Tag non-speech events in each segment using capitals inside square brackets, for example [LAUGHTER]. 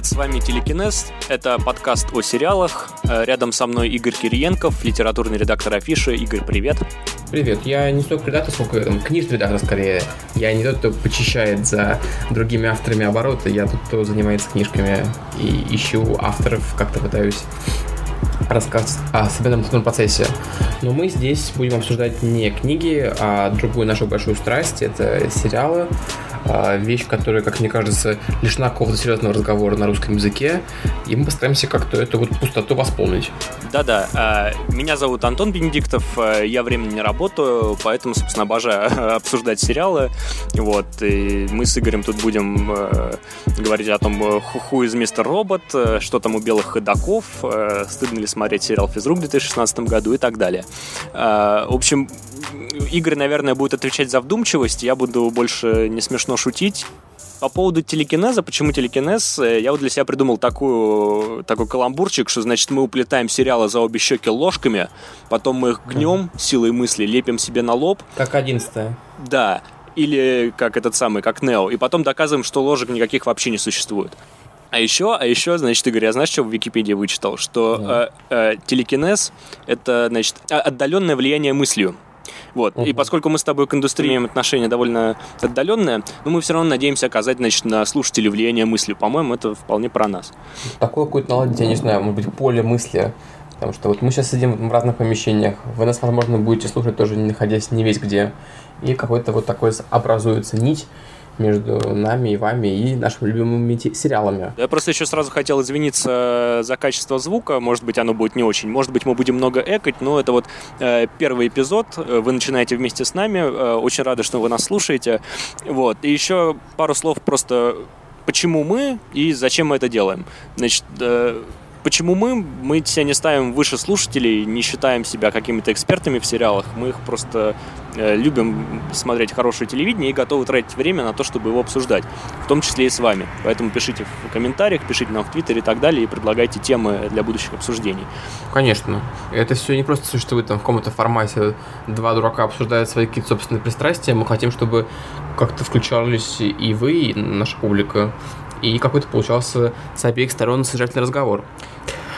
привет, с вами Телекинез. Это подкаст о сериалах. Э, рядом со мной Игорь Кириенков, литературный редактор Афиши. Игорь, привет. Привет. Я не столько редактор, сколько там, книжный редактор скорее. Я не тот, кто почищает за другими авторами обороты. Я тот, кто занимается книжками и ищу авторов, как-то пытаюсь рассказ о литературном процессе. Но мы здесь будем обсуждать не книги, а другую нашу большую страсть. Это сериалы. А, вещь, которая, как мне кажется, лишена какого-то серьезного разговора на русском языке, и мы постараемся как-то эту вот пустоту восполнить. Да-да, а, меня зовут Антон Бенедиктов, а, я временно не работаю, поэтому, собственно, обожаю [LAUGHS] обсуждать сериалы, вот, и мы с Игорем тут будем говорить о том, хуху из Мистер Робот, что там у белых ходаков, стыдно ли смотреть сериал «Физрук» в 2016 году и так далее. В общем, Игорь, наверное, будет отвечать за вдумчивость, я буду больше не смешно шутить. По поводу телекинеза, почему телекинез, э, я вот для себя придумал такую, такой каламбурчик, что, значит, мы уплетаем сериалы за обе щеки ложками, потом мы их гнем силой мысли, лепим себе на лоб. Как одиннадцатое. Да, или как этот самый, как Нео, и потом доказываем, что ложек никаких вообще не существует. А еще, а еще, значит, Игорь, я знаешь, что в Википедии вычитал? Что да. э, э, телекинез — это, значит, отдаленное влияние мыслью. Вот. Uh-huh. И поскольку мы с тобой к индустрии имеем отношение довольно отдаленное, но мы все равно надеемся оказать, значит, на слушателей влияние мысли. По-моему, это вполне про нас. Такое какое-то наладить, я не знаю, может быть, поле мысли. Потому что вот мы сейчас сидим в разных помещениях, вы нас, возможно, будете слушать тоже не находясь не весь где. И какой-то вот такой образуется нить, между нами и вами и нашими любимыми сериалами. Я просто еще сразу хотел извиниться за качество звука. Может быть, оно будет не очень. Может быть, мы будем много экать, но это вот э, первый эпизод. Вы начинаете вместе с нами. Э, очень рады, что вы нас слушаете. Вот. И еще пару слов просто почему мы и зачем мы это делаем. Значит, э, Почему мы? Мы себя не ставим выше слушателей, не считаем себя какими-то экспертами в сериалах. Мы их просто э, любим смотреть хорошее телевидение и готовы тратить время на то, чтобы его обсуждать. В том числе и с вами. Поэтому пишите в комментариях, пишите нам в Твиттере и так далее, и предлагайте темы для будущих обсуждений. Конечно. Это все не просто существует там в каком-то формате. Два дурака обсуждают свои какие-то собственные пристрастия. Мы хотим, чтобы как-то включались и вы, и наша публика и какой-то получался с обеих сторон содержательный разговор.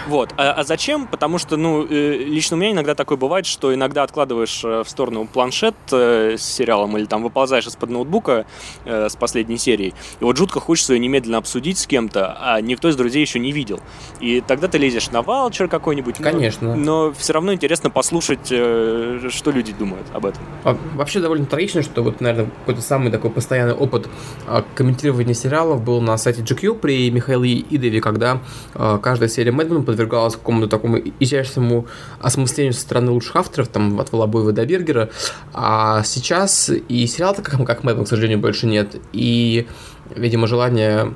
Вот. А, а зачем? Потому что, ну, э, лично у меня иногда такое бывает, что иногда откладываешь э, в сторону планшет э, с сериалом или там выползаешь из-под ноутбука с последней серией. И вот жутко хочется ее немедленно обсудить с кем-то, а никто из друзей еще не видел. И тогда ты лезешь на ваучер какой-нибудь. Конечно. Но, но все равно интересно послушать, что люди думают об этом. А, вообще довольно трагично, что вот, наверное, какой-то самый такой постоянный опыт а, комментирования сериалов был на сайте GQ при Михаиле Идове, когда каждая серия Мэдмена подвергалась какому-то такому изящному осмыслению со стороны лучших авторов, там, от Волобоева до Бергера, а сейчас и сериала как, как Мэдмен, к сожалению, больше нет, и, видимо, желание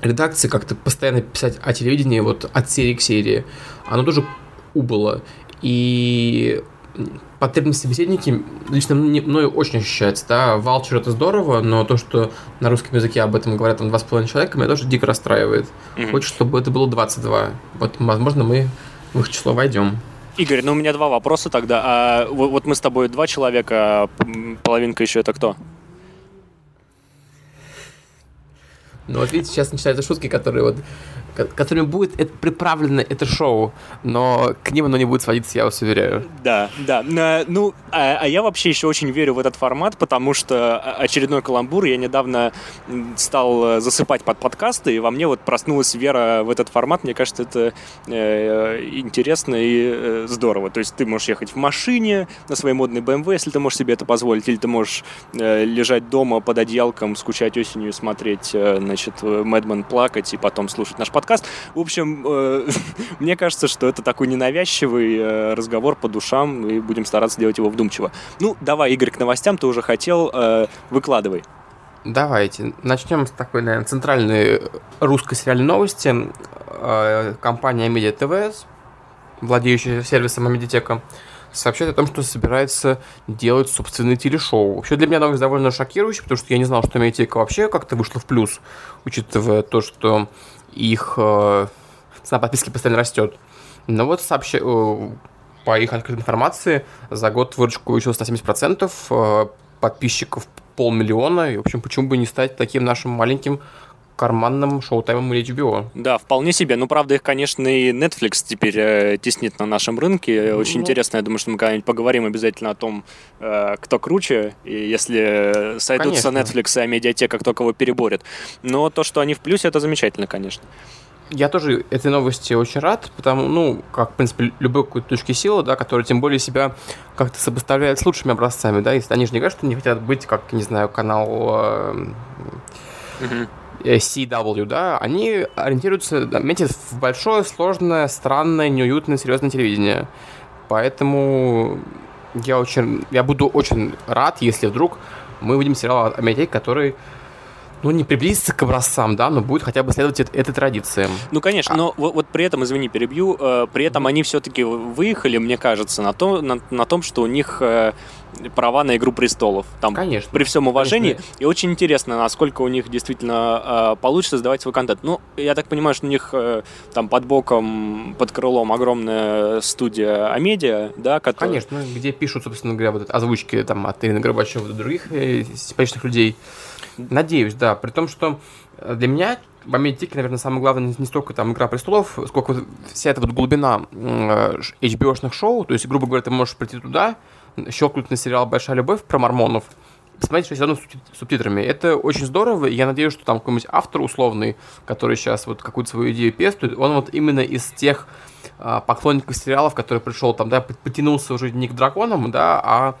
редакции как-то постоянно писать о телевидении вот от серии к серии, оно тоже убыло. И потребность собеседники лично мною очень ощущается, да, валчер это здорово, но то, что на русском языке об этом говорят там два с половиной человека, меня тоже дико расстраивает. Mm-hmm. Хочешь, чтобы это было 22. Вот, возможно, мы в их число войдем. Игорь, ну у меня два вопроса тогда. А, вот, вот мы с тобой два человека, а половинка еще это кто? Ну вот видите, сейчас начинаются шутки, которые вот которыми будет это приправлено это шоу, но к ним оно не будет сводиться, я вас уверяю. Да, да. Ну, а, а я вообще еще очень верю в этот формат, потому что очередной каламбур я недавно стал засыпать под подкасты, и во мне вот проснулась вера в этот формат. Мне кажется, это э, интересно и э, здорово. То есть ты можешь ехать в машине на своей модной BMW, если ты можешь себе это позволить, или ты можешь э, лежать дома под одеялком, скучать осенью, смотреть, э, значит, Мэдмен плакать и потом слушать наш подкаст подкаст. В общем, э, [LAUGHS] мне кажется, что это такой ненавязчивый э, разговор по душам, и будем стараться делать его вдумчиво. Ну, давай, Игорь, к новостям ты уже хотел, э, выкладывай. Давайте. Начнем с такой, наверное, центральной русской сериальной новости. Компания Media TV, владеющая сервисом Амедитека, сообщает о том, что собирается делать собственное телешоу. Вообще для меня новость довольно шокирующая, потому что я не знал, что Медиатека вообще как-то вышла в плюс, учитывая то, что их э, цена подписки постоянно растет. Но вот сообщ... Э, по их открытой информации за год выручка увеличилась на 70%, э, подписчиков полмиллиона, и, в общем, почему бы не стать таким нашим маленьким карманным шоу-таймом или HBO. Да, вполне себе. Ну, правда, их, конечно, и Netflix теперь э, теснит на нашем рынке. Очень ну... интересно, я думаю, что мы когда-нибудь поговорим обязательно о том, э, кто круче, и если сойдутся конечно. Netflix и Медиатека, кто кого переборет. Но то, что они в плюсе, это замечательно, конечно. Я тоже этой новости очень рад, потому, ну, как, в принципе, любой какой-то точки силы, да, который тем более себя как-то сопоставляет с лучшими образцами, да, если они же не говорят, что не хотят быть, как, не знаю, канал э, uh-huh. CW, да, они ориентируются, метят в большое, сложное, странное, неуютное, серьезное телевидение. Поэтому я очень, я буду очень рад, если вдруг мы увидим сериал Медиатеке, который ну, не приблизиться к образцам, да, но будет хотя бы следовать этой традиции. Ну, конечно, а... но вот, вот при этом, извини, перебью, э, при этом они все-таки выехали, мне кажется, на, то, на, на том, что у них э, права на «Игру престолов». Там, конечно. При всем уважении. Конечно. И очень интересно, насколько у них действительно э, получится создавать свой контент. Ну, я так понимаю, что у них э, там под боком, под крылом огромная студия Амедиа, да, которая... Конечно, где пишут, собственно говоря, вот озвучки там от Ирины Горбачева до других э, симпатичных людей. Надеюсь, да. При том, что э, для меня в Америке, наверное, самое главное не столько там «Игра престолов», сколько вся эта вот глубина HBO-шных шоу. То есть, грубо говоря, ты можешь прийти туда, щелкнуть на сериал «Большая любовь» про мормонов, посмотреть все равно с субтитрами. Это очень здорово, и я надеюсь, что там какой-нибудь автор условный, который сейчас вот какую-то свою идею пестует, он вот именно из тех а, поклонников сериалов, который пришел там, да, потянулся уже не к драконам, да, а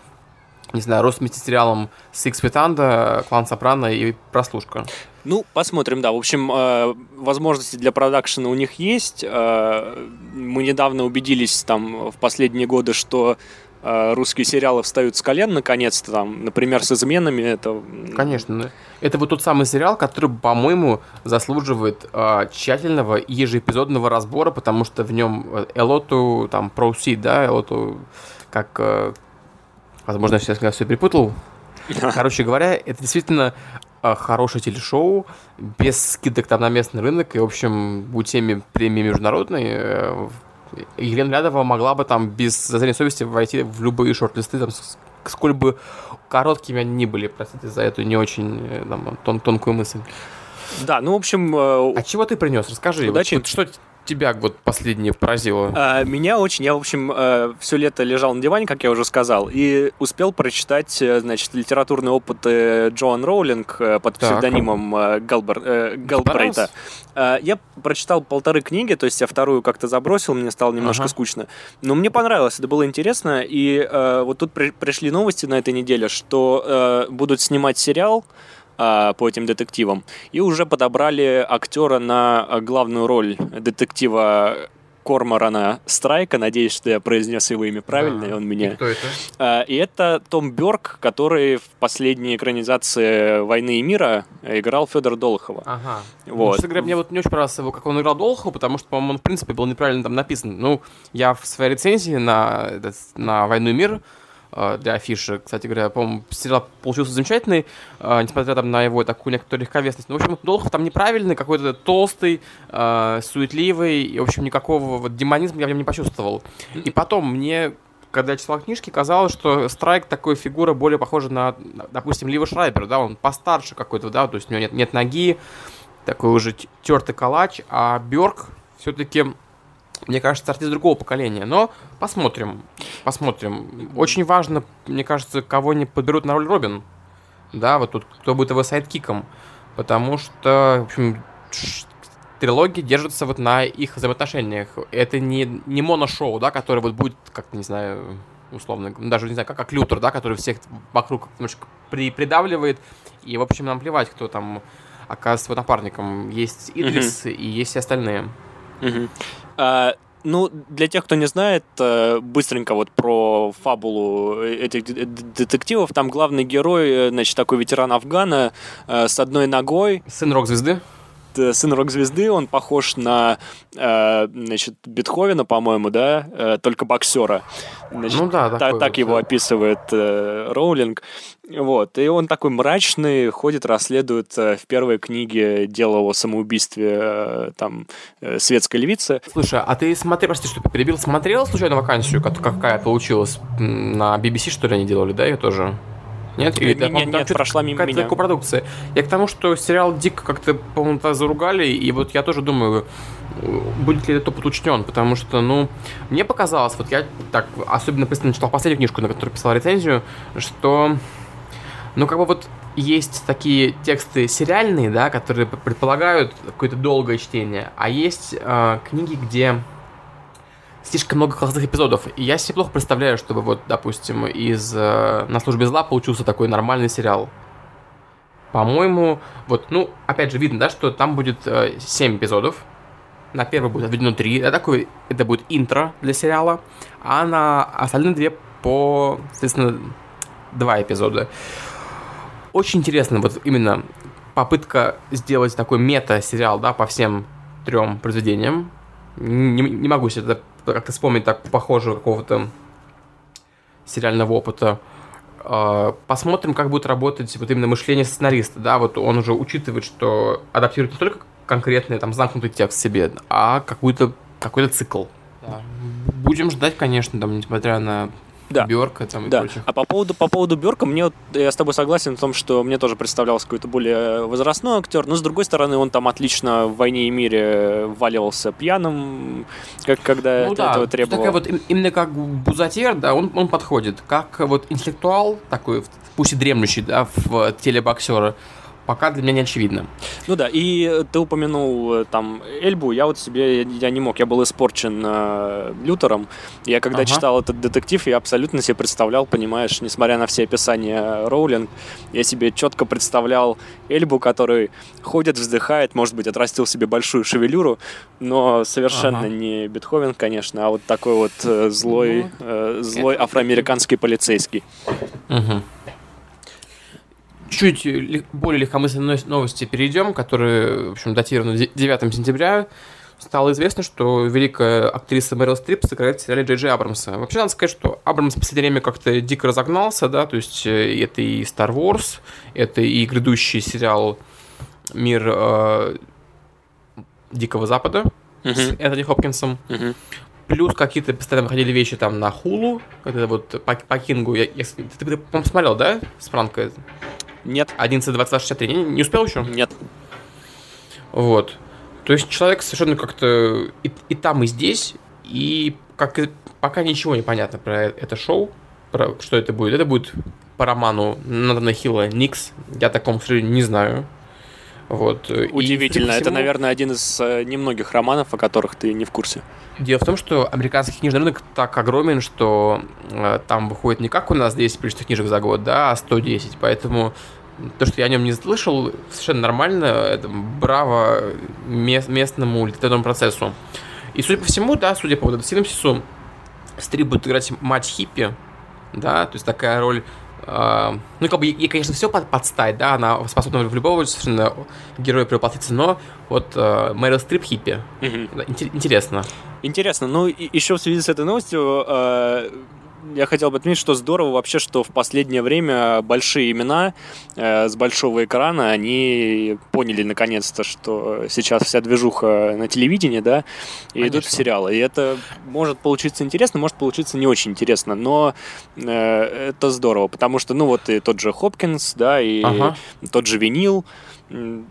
не знаю, рос вместе с сериалом Six Feet Under, Клан Сопрано и Прослушка. Ну, посмотрим, да. В общем, э, возможности для продакшена у них есть. Э, мы недавно убедились там в последние годы, что э, русские сериалы встают с колен наконец-то, там, например, с изменами. Это... Конечно. Это вот тот самый сериал, который, по-моему, заслуживает э, тщательного ежеэпизодного разбора, потому что в нем Элоту, там, Проуси, да, Элоту, как Возможно, я сейчас все перепутал. Короче говоря, это действительно а, хорошее телешоу, без скидок там на местный рынок, и, в общем, будь теме премии международной, э, Елена Лядова могла бы там без зазрения совести войти в любые шорт-листы, там, сколь бы короткими они ни были, простите за эту не очень э, там, тон тонкую мысль. Да, ну, в общем... Э, а чего ты принес? Расскажи. Удачи. Вот, что тебя вот последнее поразило? А, меня очень. Я, в общем, э, все лето лежал на диване, как я уже сказал, и успел прочитать, э, значит, литературные опыты Джоан Роулинг э, под так. псевдонимом Галбер, Галбрейта. Я прочитал полторы книги, то есть я вторую как-то забросил, мне стало немножко ага. скучно. Но мне понравилось, это было интересно. И вот тут пришли новости на этой неделе, что будут снимать сериал а, по этим детективам. И уже подобрали актера на главную роль детектива Корморана Страйка. Надеюсь, что я произнес его имя правильно, да. и он меня... И кто это? А, и это Том Бёрк, который в последней экранизации «Войны и мира» играл Федор Долохова. Ага. Вот. Ну, говоря, мне вот не очень понравилось его, как он играл Долохова, потому что, по-моему, он, в принципе, был неправильно там написан. Ну, я в своей рецензии на, на «Войну и мир» для афиши. Кстати говоря, по-моему, сериал получился замечательный, э, несмотря там на его такую некоторую легковесность. Но, в общем, Долхов там неправильный, какой-то толстый, э, суетливый, и, в общем, никакого вот демонизма я в нем не почувствовал. И потом мне когда я читал книжки, казалось, что Страйк такой фигура более похожа на, допустим, Лива Шрайбер, да, он постарше какой-то, да, то есть у него нет, нет ноги, такой уже тертый калач, а Бёрк все-таки мне кажется, артист другого поколения. Но посмотрим. Посмотрим. Очень важно, мне кажется, кого не подберут на роль Робин. Да, вот тут кто будет его сайдкиком. Потому что, в общем, трилогия держится вот на их взаимоотношениях. Это не, не моношоу, да, которое вот будет, как не знаю, условно, даже не знаю, как, как Лютер, да, который всех вокруг немножко при, придавливает. И, в общем, нам плевать, кто там оказывается напарником. Есть Идрис mm-hmm. и есть все остальные. Mm-hmm. А, ну, для тех, кто не знает, э, быстренько вот про фабулу этих детективов. Там главный герой, э, значит, такой ветеран Афгана э, с одной ногой. Сын рок-звезды? Сын рок-звезды, он похож на, э, значит, Бетховена, по-моему, да, э, только боксера. Значит, ну да, так, так его описывает э, Роулинг. Вот, и он такой мрачный, ходит, расследует э, в первой книге дело о самоубийстве э, там э, светской львицы. Слушай, а ты смотри, прости, что перебил, смотрел случайно вакансию, какая получилась на BBC, что ли, они делали, да, ее тоже? Нет? Или, нет, нет, нет прошла мимо меня. копродукция. Я к тому, что сериал дико как-то, по-моему, заругали, и вот я тоже думаю, будет ли этот опыт учтен, потому что, ну, мне показалось, вот я так особенно пристально читал последнюю книжку, на которую писал рецензию, что, ну, как бы вот есть такие тексты сериальные, да, которые предполагают какое-то долгое чтение, а есть э, книги, где слишком много классных эпизодов. И я себе плохо представляю, чтобы вот, допустим, из э, «На службе зла» получился такой нормальный сериал. По-моему, вот, ну, опять же, видно, да, что там будет э, 7 эпизодов. На первый будет отведено 3. Это, такой, это будет интро для сериала. А на остальные две по, соответственно, два эпизода. Очень интересно, вот именно попытка сделать такой мета-сериал, да, по всем трем произведениям. Не, не могу себе это как-то вспомнить так похожего какого-то сериального опыта. А, посмотрим, как будет работать вот именно мышление сценариста, да, вот он уже учитывает, что адаптирует не только конкретный там замкнутый текст себе, а какой-то какой-то цикл. Да. Будем ждать, конечно, там, несмотря на да. Бёрка там и да. прочее. А по поводу, по поводу Бёрка, мне вот, я с тобой согласен в том, что мне тоже представлялся какой-то более возрастной актер, но с другой стороны, он там отлично в «Войне и мире» валивался пьяным, как, когда ну, это, да. этого требовало. Такая вот именно как Бузатер, да, он, он подходит. Как вот интеллектуал такой, пусть и дремлющий, да, в теле боксера, пока для меня не очевидно. Ну да, и ты упомянул э, там Эльбу, я вот себе, я не мог, я был испорчен э, Лютером. Я когда ага. читал этот детектив, я абсолютно себе представлял, понимаешь, несмотря на все описания Роулинг, я себе четко представлял Эльбу, который ходит, вздыхает, может быть, отрастил себе большую шевелюру, но совершенно ага. не Бетховен, конечно, а вот такой вот э, злой, ну, э, злой афроамериканский полицейский. Угу чуть более легкомысленной новости перейдем, которые, в общем, датированы 9 сентября. Стало известно, что великая актриса Мэрил Стрип сыграет в сериале Джей Джей Абрамса. Вообще, надо сказать, что Абрамс в последнее время как-то дико разогнался, да, то есть э, это и Star Wars, это и грядущий сериал «Мир э, Дикого Запада» uh-huh. с Энтони Хопкинсом. Uh-huh. Плюс какие-то постоянно выходили вещи там на Хулу, когда вот по, по Кингу. Я, я, ты, ты, по-моему, смотрел, да, с Франко? Нет. 11.22.63. Не, не успел еще? Нет. Вот. То есть человек совершенно как-то и, и там, и здесь, и как и, пока ничего не понятно про это шоу, про что это будет. Это будет по роману Натана Хилла «Никс». Я таком, к сожалению, не знаю. Вот. Удивительно. И, всему... Это, наверное, один из э, немногих романов, о которых ты не в курсе. Дело в том, что американский книжный рынок так огромен, что э, там выходит не как у нас 10 приличных книжек за год, да, а 110. Поэтому то, что я о нем не слышал, совершенно нормально. Это браво мест, местному литературному процессу. И, судя по всему, да, судя по вот этому синопсису, Стрип будет играть мать хиппи, да, то есть такая роль ну, как бы, ей, конечно, все под, подстать, да, она способна в любого совершенно героя превоплотиться, но вот uh, Мэрил Стрип хиппи. Угу. Интересно. Интересно. Ну, и, еще в связи с этой новостью, uh, я хотел бы отметить, что здорово вообще, что в последнее время большие имена э, с большого экрана, они поняли наконец-то, что сейчас вся движуха на телевидении, да, и Конечно. идут в сериалы. И это может получиться интересно, может получиться не очень интересно, но э, это здорово, потому что, ну, вот и тот же Хопкинс, да, и ага. тот же Винил,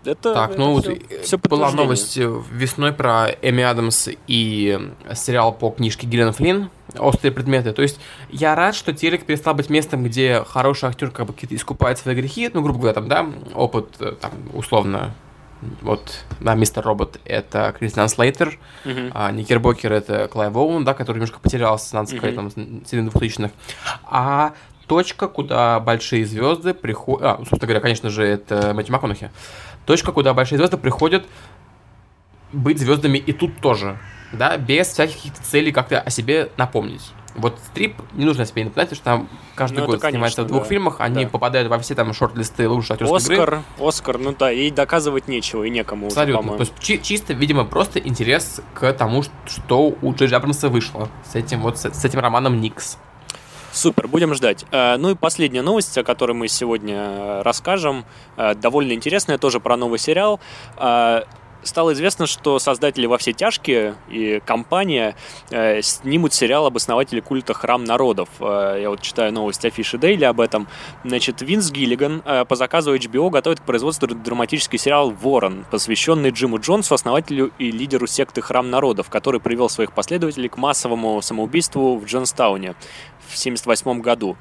это, так, ну это вот все, все была новость весной про Эми Адамс и сериал по книжке Гиллен Флинн «Острые предметы». То есть я рад, что телек перестал быть местом, где хороший актер как бы какие-то искупает свои грехи, ну, грубо говоря, там, да, опыт, э, там, условно, вот, да, Мистер Робот — это Кристиан Слейтер, uh-huh. а Никербокер — это Клайв Оуэн, да, который немножко потерялся, надо сказать, uh-huh. там, среди 2000-х. А точка, куда большие звезды приходят... А, собственно говоря, конечно же, это Мэтью МакКонахи. Точка, куда большие звезды приходят быть звездами и тут тоже, да, без всяких целей как-то о себе напомнить. Вот Стрип не нужно себе напоминать, потому что там каждый ну, год конечно, снимается в двух да. фильмах, они да. попадают во все там шорт-листы лучшей актерской Оскар, игры. Оскар, ну да, и доказывать нечего, и некому Абсолютно. Уже, То есть чи- чисто, видимо, просто интерес к тому, что у Джей Абрамса вышло с этим вот, с, с этим романом Никс. Супер, будем ждать. Э, ну и последняя новость, о которой мы сегодня расскажем, э, довольно интересная, тоже про новый сериал. Стало известно, что создатели «Во все тяжкие» и компания э, снимут сериал об основателе культа «Храм народов». Э, я вот читаю новости афиши Дейли об этом. Значит, Винс Гиллиган э, по заказу HBO готовит к производству драматический сериал «Ворон», посвященный Джиму Джонсу, основателю и лидеру секты «Храм народов», который привел своих последователей к массовому самоубийству в Джонстауне в 1978 году.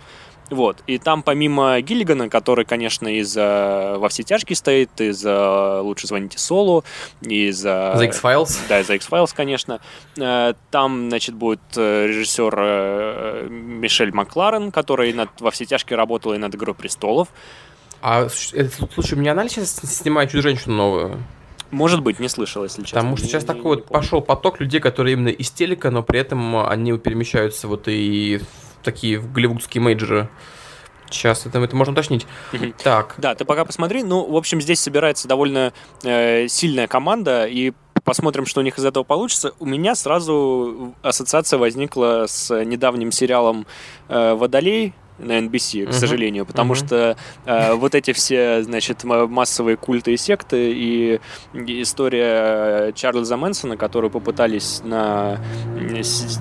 Вот. И там помимо Гиллигана, который, конечно, из uh, «Во все тяжкие» стоит, из uh, «Лучше звоните Солу», из... The X-Files. Да, из X-Files, конечно. Uh, там, значит, будет режиссер uh, Мишель Макларен, который над «Во все тяжкие» работал и над «Игрой престолов». А, слушай, у меня она сейчас снимает «Чудо-женщину» новую? Может быть, не слышал, если честно. Потому что сейчас не, такой не, вот не пошел поток людей, которые именно из телека, но при этом они перемещаются вот и такие голливудские мейджоры. Сейчас это, это можно уточнить. Так. Да, ты пока посмотри. Ну, в общем, здесь собирается довольно э, сильная команда, и посмотрим, что у них из этого получится. У меня сразу ассоциация возникла с недавним сериалом э, «Водолей», на NBC, к сожалению, потому что э, вот эти все, значит, массовые культы и секты и история Чарльза Мэнсона, которую попытались на,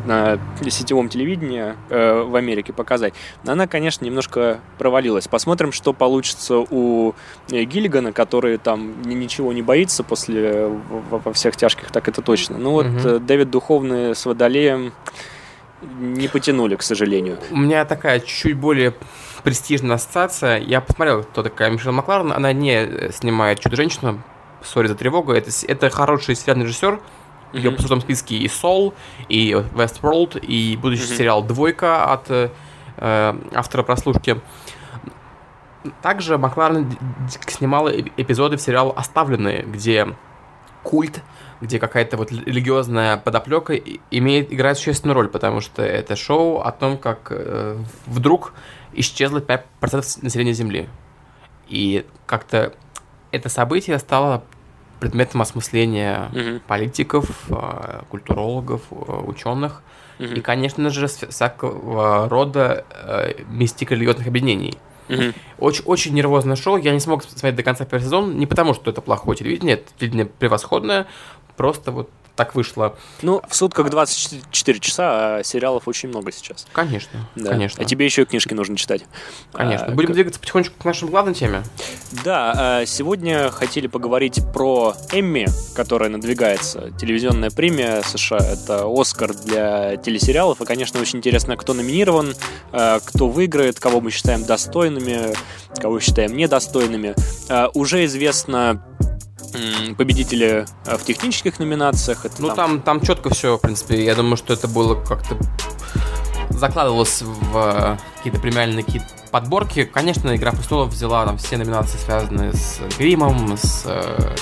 на сетевом телевидении э, в Америке показать, она, конечно, немножко провалилась. Посмотрим, что получится у Гиллигана, который там ничего не боится после во всех тяжких, так это точно. Ну вот uh-huh. Дэвид Духовный с Водолеем не потянули, к сожалению. У меня такая чуть более престижная ассоциация. Я посмотрел, кто такая Мишель Макларен. Она не снимает «Чудо-женщину». Сори за тревогу. Это, это хороший сериальный режиссер. Mm-hmm. Ее по в списке и «Сол», и «Westworld», и будущий mm-hmm. сериал «Двойка» от э, автора «Прослушки». Также Макларен снимал эпизоды в сериал «Оставленные», где культ где какая-то вот религиозная подоплека имеет, играет существенную роль, потому что это шоу о том, как э, вдруг исчезло 5% населения Земли. И как-то это событие стало предметом осмысления mm-hmm. политиков, э, культурологов, э, ученых mm-hmm. и, конечно же, всякого рода э, мистико-религиозных объединений. Очень, очень нервозное шоу. Я не смог смотреть до конца первый сезон, не потому что это плохое телевидение, это телевидение превосходное, просто вот так вышло. Ну, в сутках 24 часа, а сериалов очень много сейчас. Конечно, да. конечно. А тебе еще и книжки нужно читать. Конечно. А, Будем к... двигаться потихонечку к нашей главной теме. Да, а, сегодня хотели поговорить про Эмми, которая надвигается. Телевизионная премия США. Это Оскар для телесериалов. И, конечно, очень интересно, кто номинирован, а, кто выиграет, кого мы считаем достойными, кого считаем недостойными. Уже известно победители э, в технических номинациях. Это ну, там... там, там четко все, в принципе. Я думаю, что это было как-то закладывалось в э, какие-то премиальные какие подборки. Конечно, Игра престолов взяла там все номинации, связанные с гримом, с э,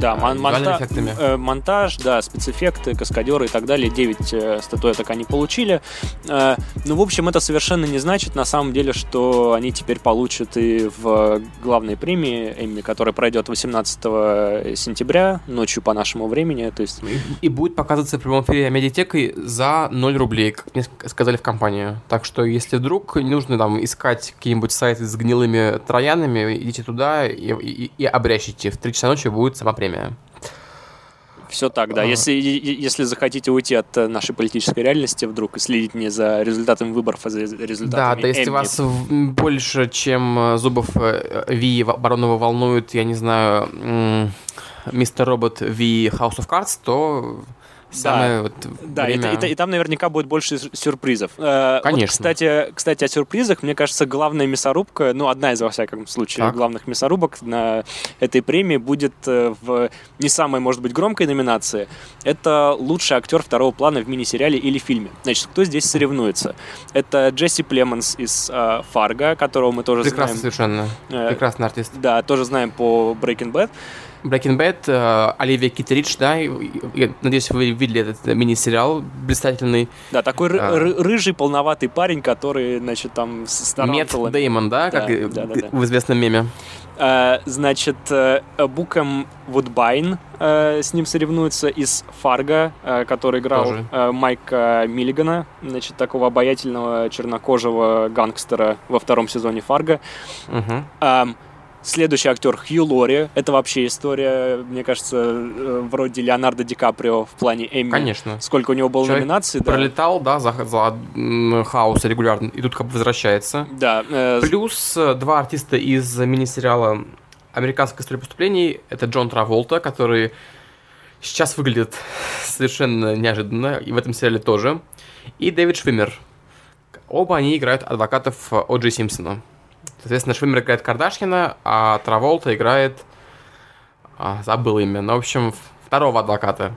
да, мон- монта- э, монтаж, да, спецэффекты, каскадеры и так далее. 9 э, статуэток они получили. Э, ну, в общем, это совершенно не значит на самом деле, что они теперь получат и в главной премии Эмми, которая пройдет 18 сентября, ночью по нашему времени. То есть... И, и будет показываться в прямом эфире медиатекой за 0 рублей, как мне сказали в компании. Так что, если вдруг не нужно там искать какие-нибудь сайты с гнилыми троянами, идите туда и, и, и обрящите. В 3 часа ночи будет сама премия время. Все так, да. Если, если захотите уйти от э, нашей политической реальности вдруг и следить не за результатами выборов, а за результатами Да, да, если Эмми. вас больше, чем э, зубов э, Ви Баронова волнует, я не знаю, мистер Робот Ви House of Cards, то самое да, вот да, время... и, и, и там наверняка будет больше сюрпризов. Э, Конечно. Вот, кстати, кстати, о сюрпризах, мне кажется, главная мясорубка, ну, одна из, во всяком случае, так. главных мясорубок на этой премии будет э, в не самой, может быть, громкой номинации. Это лучший актер второго плана в мини-сериале или фильме. Значит, кто здесь соревнуется? Это Джесси Племонс из э, «Фарго», которого мы тоже Прекрасно знаем. совершенно. Э, Прекрасный артист. Да, тоже знаем по Breaking Bad. Breaking Bad, э, Оливия Китеридж, да, я надеюсь, вы видели этот мини-сериал блистательный. Да, такой а. рыжий, полноватый парень, который, значит, там с Мэтт Деймон, да, как да, да, да, в известном меме. Uh, значит, Буком Вудбайн с ним соревнуется из Фарго, который играл uh, Майка Миллигана, значит, такого обаятельного чернокожего гангстера во втором сезоне Фарго. Uh-huh. Uh, Следующий актер Хью Лори. Это вообще история, мне кажется, э, вроде Леонардо Ди Каприо в плане Эмми. Конечно. Сколько у него было Человек номинаций. да. Пролетал, да, за, за м, хаос регулярно, и тут как бы возвращается. Да. э, Плюс э, два артиста из мини-сериала «Американская история преступлений». Это Джон Траволта, который сейчас выглядит совершенно неожиданно, и в этом сериале тоже. И Дэвид Швиммер. Оба они играют адвокатов О. Джей Симпсона. Соответственно, Швиммер играет Кардашкина, а Траволта играет... а, забыл имя. Ну, в общем, второго адвоката.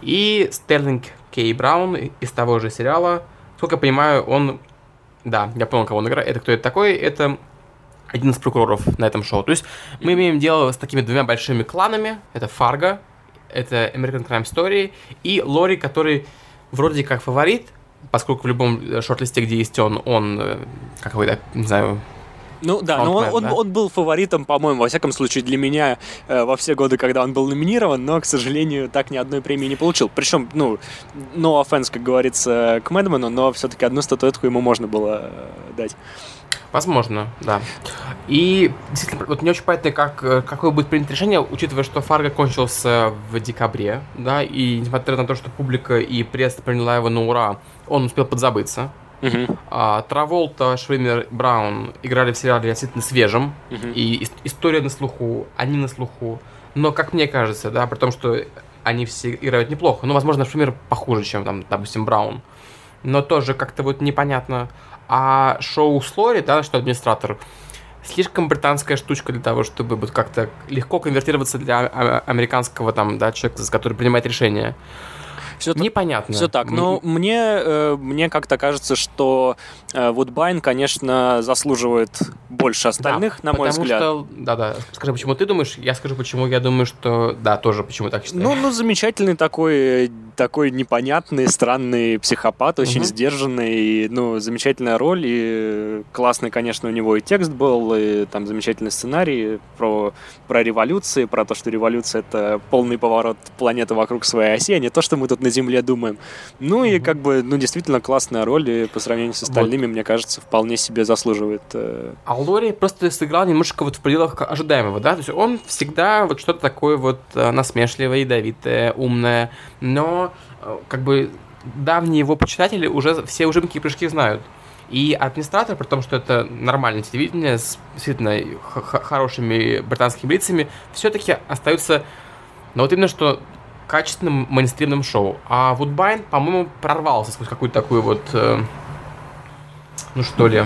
И Стерлинг Кей Браун из того же сериала. Сколько я понимаю, он... Да, я понял, кого он играет. Это кто это такой? Это один из прокуроров на этом шоу. То есть мы имеем дело с такими двумя большими кланами. Это Фарго, это American Crime Story и Лори, который вроде как фаворит, поскольку в любом э, шорт-листе, где есть он, он, э, как вы, не знаю, Ну да, но он, Фронтмен, он, да? он был фаворитом, по-моему, во всяком случае для меня э, во все годы, когда он был номинирован, но, к сожалению, так ни одной премии не получил. Причем, ну, no offense, как говорится, к Мэдману, но все-таки одну статуэтку ему можно было э, дать. Возможно, да. И действительно, вот не очень понятно, как, э, какое будет принято решение, учитывая, что Фарго кончился в декабре, да, и несмотря на то, что публика и пресса приняла его на ура, он успел подзабыться. А, Траволта, Швиммер, Браун играли в сериале действительно свежем, мгм. и ис- история на слуху, они на слуху. Но, как мне кажется, да, при том, что они все играют неплохо. Ну, возможно, Швиммер похуже, чем, там, допустим, Браун. Но тоже как-то вот непонятно. А шоу с Лори, да, что администратор, слишком британская штучка для того, чтобы вот как-то легко конвертироваться для а- американского там, да, человека, который принимает решение. Так- Непонятно. Все так. Но мне, э, мне как-то кажется, что э, Вудбайн, конечно, заслуживает больше остальных, Да, на мой взгляд. Что, да, да. Скажи, почему ты думаешь? Я скажу, почему я думаю, что да, тоже почему так считаю. Ну, ну, замечательный такой, такой непонятный, странный психопат, очень Мгм. сдержанный, ну, замечательная роль, и классный, конечно, у него и текст был, и там замечательный сценарий про, про революции, про то, что революция — это полный поворот планеты вокруг своей оси, а не то, что мы тут на Земле думаем. Ну, и как бы, ну, действительно классная роль, и по сравнению с Вот. остальными, мне кажется, вполне себе заслуживает. э, А Лори просто сыграл немножко вот в пределах ожидаемого, да, то есть он всегда вот что-то такое вот э, насмешливое, ядовитое, умное, но э, как бы давние его почитатели уже все ужимки и прыжки знают. И администратор, при том, что это нормальное телевидение с действительно хорошими британскими лицами, все-таки остаются, ну вот именно что качественным мейнстримным шоу. А Вудбайн, по-моему, прорвался сквозь какую-то такую вот, э, ну что ли,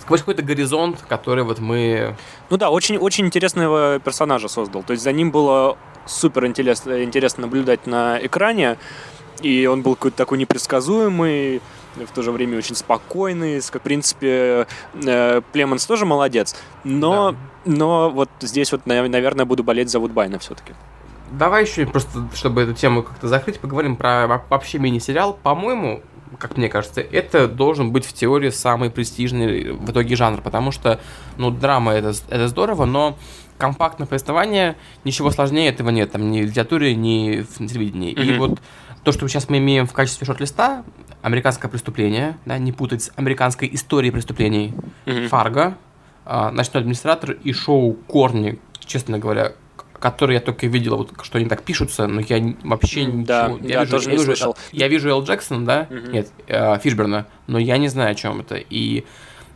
сквозь какой-то горизонт, который вот мы... Ну да, очень, очень интересного персонажа создал. То есть за ним было супер интересно, интересно наблюдать на экране. И он был какой-то такой непредсказуемый, в то же время очень спокойный. В принципе, э, Племонс тоже молодец. Но, но вот здесь вот, нав- наверное, буду болеть за Вудбайна все-таки. Давай еще просто, чтобы эту тему как-то закрыть, поговорим про во- вообще мини-сериал. По-моему, как мне кажется, это должен быть в теории самый престижный в итоге жанр, потому что, ну, драма это, это здорово, но компактное повествование, ничего сложнее этого нет, там, ни в литературе, ни в телевидении. И Мгм. вот то, что сейчас мы имеем в качестве шорт-листа, американское преступление, да, не путать с американской историей преступлений, Мгм. Фарго, а, ночной администратор и шоу Корни, честно говоря, которые я только видел, вот что они так пишутся, но я вообще М, ничего... да, я вижу, тоже я не вижу- слышал. Я вижу Эл Джексона, да? Мгм. Нет, э, Фишберна, но я не знаю, о чем это. И,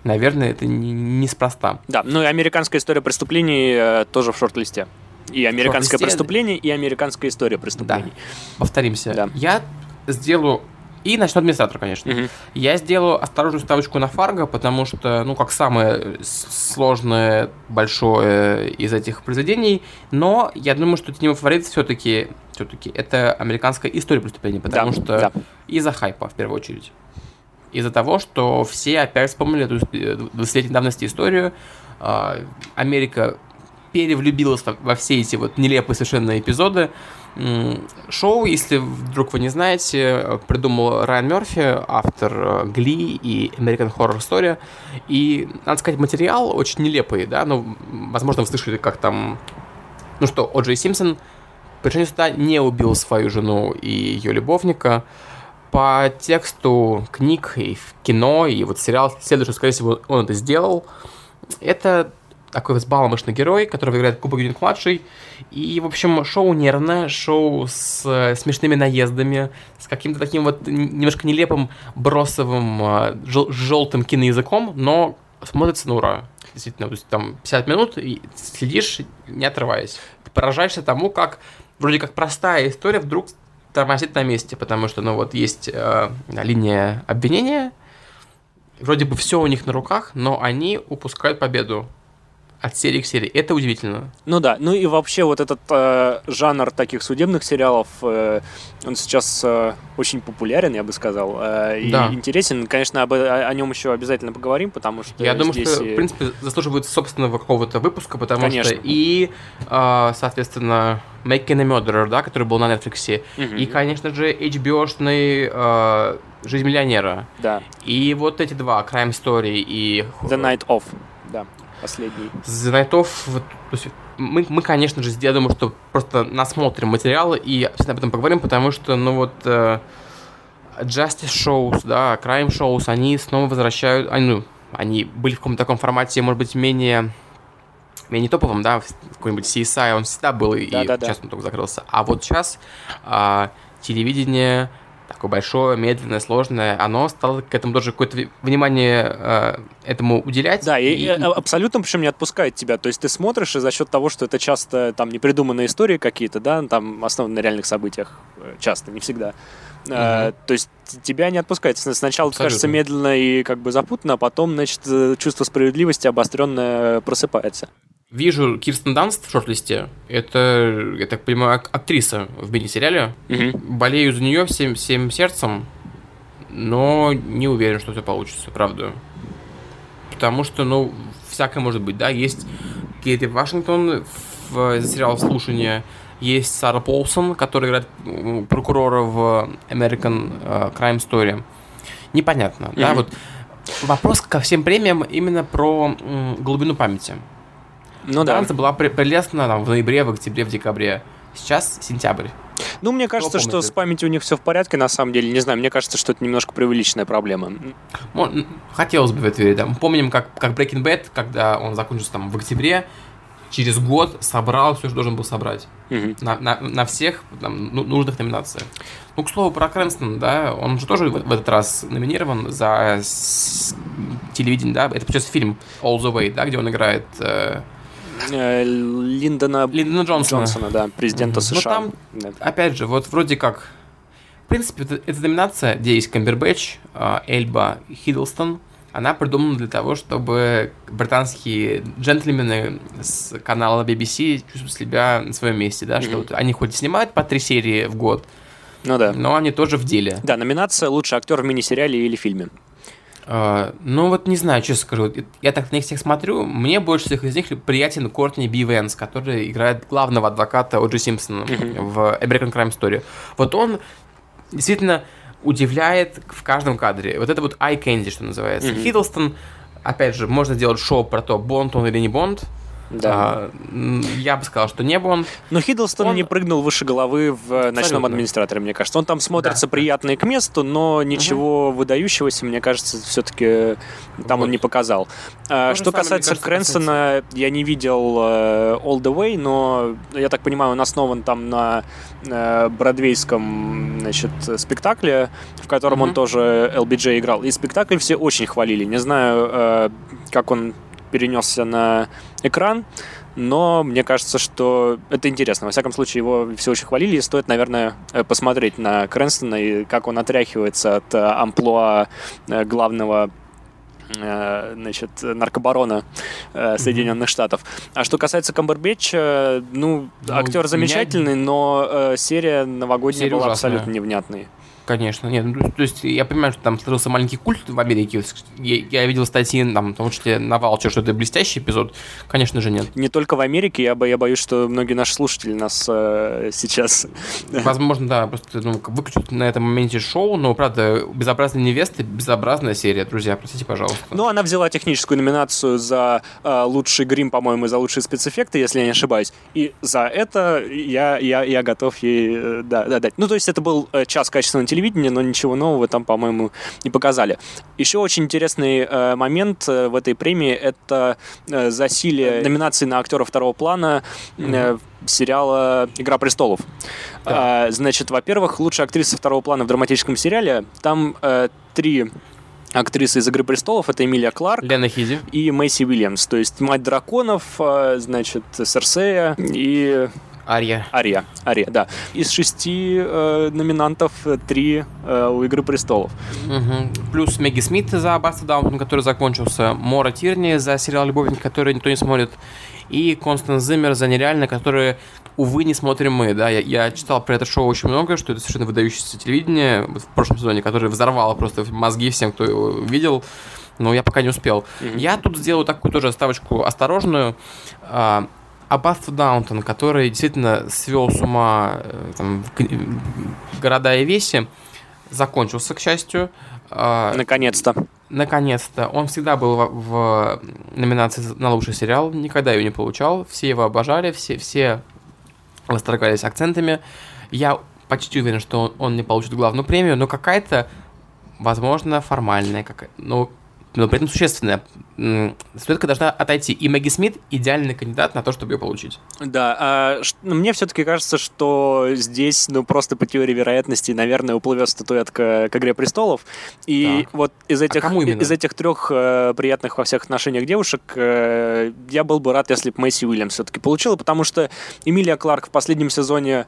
наверное, это не- неспроста. Да, ну и американская история преступлений э, тоже в шорт-листе. И американское шорт-листе, преступление, и американская история преступлений. Повторимся. Да. Я сделаю... И ночной администратор, конечно. Мгм. Я сделаю осторожную ставочку на Фарго, потому что, ну, как самое сложное, большое из этих произведений, но я думаю, что теневой фаворит все-таки все-таки это американская история преступлений, потому Да, что да. из-за хайпа, в первую очередь. Из-за того, что все опять вспомнили эту э, 20-летней давности историю. А, Америка перевлюбилась во, все эти вот нелепые совершенно эпизоды. Шоу, если вдруг вы не знаете, придумал Райан Мерфи, автор э, Гли и American Horror Story. И, надо сказать, материал очень нелепый, да, ну, возможно, вы слышали, как там, ну что, О. Джей Симпсон по решению суда не убил свою жену и ее любовника. По тексту книг и в кино, и вот сериал следует, что, скорее всего, он это сделал. Это такой взбаломышный герой, который играет Кубок Юник младший. И, в общем, шоу нервное, шоу с э, смешными наездами, с каким-то таким вот немножко нелепым бросовым э, жел- желтым киноязыком, но смотрится на ура. Действительно, то есть там 50 минут и следишь, не отрываясь. Поражаешься тому, как вроде как простая история вдруг тормозит на месте, потому что, ну вот, есть э, линия обвинения, вроде бы все у них на руках, но они упускают победу от серии к серии. Это удивительно. Ну да, ну и вообще вот этот э, жанр таких судебных сериалов, э, он сейчас э, очень популярен, я бы сказал, э, и Да. интересен. Конечно, об, о, о нем еще обязательно поговорим, потому что Я думаю, что, и- в принципе, заслуживает собственного какого-то выпуска, потому Конечно. что и, э, соответственно, Making a Murderer, да, который был на Netflix, Мгм. и, конечно же, HBO-шный э, «Жизнь миллионера», Да, и вот эти два, Crime Story и The Night Of, да, последний. Of, вот, то есть мы, мы, конечно же, я думаю, что просто насмотрим материалы и обязательно об этом поговорим, потому что, ну вот, э, Justice Shows, да, Crime Shows, они снова возвращают, они, ну, они были в каком-то таком формате, может быть, менее менее топовым, да, какой-нибудь CSI он всегда был, и Да-да-да. сейчас он только закрылся. А вот сейчас а, телевидение такое большое, медленное, сложное, оно стало к этому тоже какое-то внимание а, этому уделять. Да, и, и абсолютно причем не отпускает тебя. То есть ты смотришь, и за счет того, что это часто там непридуманные истории какие-то, да, там основаны на реальных событиях, э, часто, не всегда. Э, то есть тебя не отпускает. Сначала это кажется Абсолютно. медленно и как бы запутанно, а потом, значит, э, чувство справедливости обостренное просыпается. Вижу Кирстен Данст в шорт-листе. Это, я так понимаю, ак- актриса в мини-сериале. Болею за нее всем, всем сердцем, но не уверен, что все получится, правда. Потому что, ну, всякое может быть, да. Есть Кейти Вашингтон в за сериал «Слушание», есть Сара Полсон, которая играет прокурора в American э, Crime Story. Непонятно, да, Мгм. вот вопрос ко всем премиям именно про глубину памяти. Ну да. Танцы была пре- прелестна там, в ноябре, в октябре, в декабре. Сейчас сентябрь. Ну, мне кажется, что с памятью у них все в порядке, на самом деле. Не знаю, мне кажется, что это немножко преувеличенная проблема. Хотелось бы в это верить. да. Мы помним, как, как Breaking Bad, когда он закончился там в октябре, через год собрал все, что должен был собрать. Мгм. На, на- на всех там, ну- нужных номинациях. Ну, к слову, про Крэнстон, да, он же тоже в, в этот раз номинирован за с- телевидение, да, это сейчас фильм All the Way, да, где он играет Э, Линдона Линдона Джонсона. Джонсона, да, президента. Ну, США. там Да. опять же, вот вроде как... В принципе, это, эта номинация, где есть Камбербэтч, а, Эльба, Хиддлстон, она придумана для того, чтобы британские джентльмены с канала BBC чувствовали себя на своем месте, да, что Мгм. вот они хоть снимают по три серии в год, Ну да. но они тоже в деле. Да, номинация «Лучший актер в мини-сериале или фильме». А, ну вот не знаю, честно скажу, я так на них всех смотрю, мне больше всех из них приятен Кортни Би Венс, который играет главного адвоката О'Джи Симпсона Мгм. в American Crime Story. Вот он действительно удивляет в каждом кадре. Вот это вот eye candy, что называется. Мгм. Хиддлстон, опять же, можно сделать шоу про то, Бонд он или не Бонд. Да. А, я бы сказал, что не Бонд. Но Хиддлстон Он- не прыгнул выше головы в э, «Ночном Абсолютно. администраторе», мне кажется. Он там смотрится Да. приятно и к месту, но ничего выдающегося, мне кажется, все-таки там Вот. он не показал. А, Что самое, касается кажется, Крэнсона, я не видел э, All the Way, но, я так понимаю, он основан там на э, бродвейском значит, спектакле, в котором он Мгм. тоже LBJ играл. И спектакль все очень хвалили. Не знаю, э, как он перенесся на экран, но мне кажется, что это интересно. Во всяком случае, его все очень хвалили, и стоит, наверное, э, посмотреть на Крэнстона и как он отряхивается от э, амплуа э, главного значит, наркобарона Соединенных Штатов. А что касается Камбербэтча, ну, Ну, актер меня- замечательный, но э, серия новогодняя Серия была ужасная. абсолютно невнятной. Конечно, нет, ну, то есть я понимаю, что там сложился маленький культ в Америке. Я, я видел статьи, там, в том числе на Валче, что это блестящий эпизод. Конечно же, нет. Не только в Америке, я, бо- я боюсь, что многие наши слушатели нас э, сейчас... [LAUGHS] Возможно, да, просто ну, выключить на этом моменте шоу, но, правда, «Безобразные невесты» — безобразная серия, друзья, простите, пожалуйста. Ну, она взяла техническую номинацию за э, лучший грим, по-моему, и за лучшие спецэффекты, если я не ошибаюсь. И за это я, я, я готов ей э, да, да, дать. Ну, то есть это был э, час качественного телевидения, телевидения, но ничего нового там, по-моему, не показали. Еще очень интересный э, момент э, в этой премии — это э, засилие номинаций на актера второго плана э, сериала «Игра престолов». Да. А, значит, во-первых, лучшая актриса второго плана в драматическом сериале. Там э, три актрисы из «Игры престолов». Это Эмилия Кларк Лена Хиди. и Мэйси Уильямс. То есть «Мать драконов», э, значит, Серсея и Ария. Ария. Ария, да. Из шести э, номинантов э, три э, у «Игры престолов». Мгм. Плюс Мэгги Смит за Баста Даунтон, который закончился. Мора Тирни за сериал «Любовник», который никто не смотрит. И Констанс Зиммер за «Нереально», который, увы, не смотрим мы. Да? Я, я читал про это шоу очень много, что это совершенно выдающееся телевидение в прошлом сезоне, которое взорвало просто мозги всем, кто его видел. Но я пока не успел. Мгм. Я тут сделаю такую тоже ставочку осторожную. Аббатство Даунтон, который действительно свел с ума э, там, города и веси, закончился, к счастью. А, Наконец-то. Наконец-то. Он всегда был в, в номинации на лучший сериал, никогда ее не получал. Все его обожали, все, все восторгались акцентами. Я почти уверен, что он, он не получит главную премию, но какая-то, возможно, формальная, какая но, но при этом существенная. м, Статуэтка должна отойти. И Мэгги Смит идеальный кандидат на то, чтобы ее получить. Да, а, ну, мне все-таки кажется, что здесь, ну, просто по теории вероятности, наверное, уплывет статуэтка к «Игре престолов». И Так. вот из этих, кому именно? из этих трех э, приятных во всех отношениях девушек э, я был бы рад, если бы Мэйси Уильямс все-таки получила, потому что Эмилия Кларк в последнем сезоне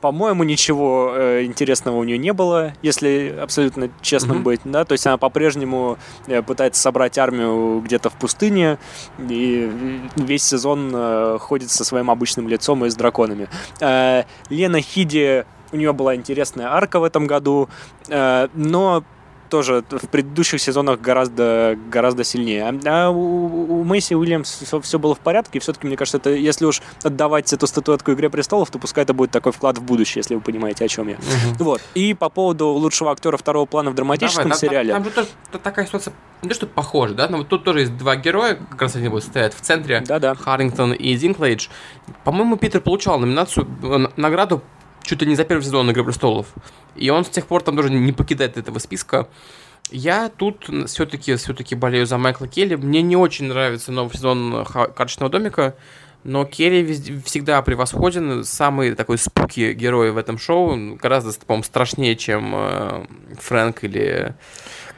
по-моему, ничего э, интересного у нее не было, если абсолютно честным Мгм. быть, да, то есть она по-прежнему э, пытается собрать армию где-то в пустыне, и весь сезон э, ходит со своим обычным лицом и с драконами. Э, Лена Хиди, у нее была интересная арка в этом году, э, но тоже в предыдущих сезонах гораздо, гораздо сильнее. А у, у Мэйси Уильямс все, было в порядке, и все-таки, мне кажется, это, если уж отдавать эту статуэтку «Игре престолов», то пускай это будет такой вклад в будущее, если вы понимаете, о чем я. Вот. И по поводу лучшего актера второго плана в драматическом Давай, там- сериале. Там, же тоже та- такая ситуация, не то что похожа, да, но вот тут тоже есть два героя, как раз они будут стоять в центре, Да-да. Харрингтон и Динклейдж. По-моему, Питер получал номинацию, э, награду чуть ли не за первый сезон «Игры престолов». И он с тех пор там тоже не покидает этого списка. Я тут все-таки все-таки болею за Майкла Келли. Мне не очень нравится новый сезон «Карточного домика», но Келли везде- всегда превосходен. Самый такой спуки герой в этом шоу. Гораздо, по-моему, страшнее, чем э, Фрэнк или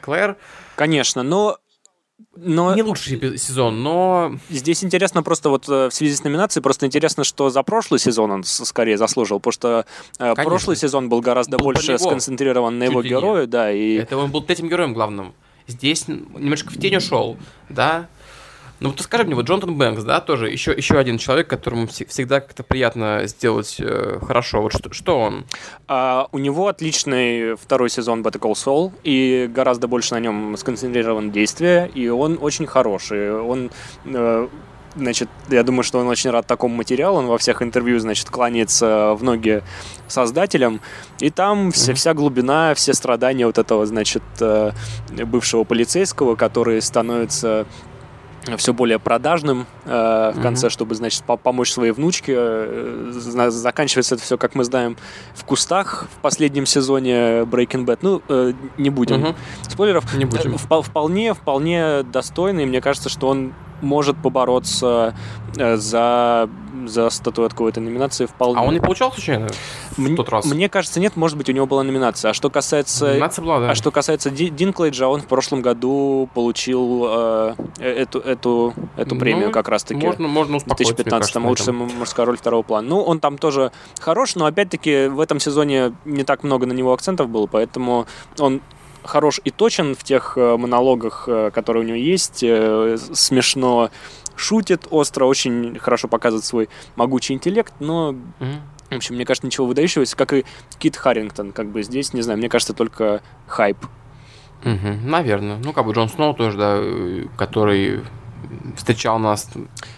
Клэр. Конечно, но... Но Не лучший сезон, но Здесь интересно просто вот э, в связи с номинацией, просто интересно, что за прошлый сезон он скорее заслужил, потому что э, Конечно. прошлый сезон был гораздо Был больше сконцентрирован на его герою, да, и Это он был третьим героем главным. Здесь немножко в тень ушел, да. Ну вот скажи мне, вот Джонатан Бэнкс, да, тоже еще, еще один человек, которому вс- всегда как-то приятно сделать э, хорошо. Вот что, что он? А, у него отличный второй сезон Better Call Saul, и гораздо больше на нем сконцентрировано действие, и он очень хороший. Он, э, значит, я думаю, что он очень рад такому материалу, он во всех интервью, значит, кланяется в ноги создателям, и там вся, вся глубина, все страдания вот этого, значит, э, бывшего полицейского, который становится все более продажным э, в конце, чтобы, значит, по- помочь своей внучке. Э, заканчивается это все, как мы знаем, в кустах в последнем сезоне Breaking Bad. Ну, э, не будем Мгм. спойлеров. Не будем. Э, впо- Вполне, вполне достойный. Мне кажется, что он может побороться э, за, за статуэтку в этой номинации вполне. А он не получал случайно в тот раз? Мне кажется, нет, может быть, у него была номинация. А что касается Номинация была, да. а что касается Ди- Динклейджа, он в прошлом году получил э, эту, эту, эту Ну, премию как раз-таки. Можно, можно В успокоиться, мне 2015 кажется, на лучшая этом. м- мужская роль второго плана. Ну, он там тоже хорош, но опять-таки в этом сезоне не так много на него акцентов было, поэтому он хорош и точен в тех э, монологах, э, которые у него есть, э, смешно шутит, остро, очень хорошо показывает свой могучий интеллект, но Мгм. в общем, мне кажется, ничего выдающегося, как и Кит Харрингтон, как бы здесь, не знаю, мне кажется, только хайп. Мгм, Наверное. Ну, как бы Джон Сноу тоже, да, э, который встречал нас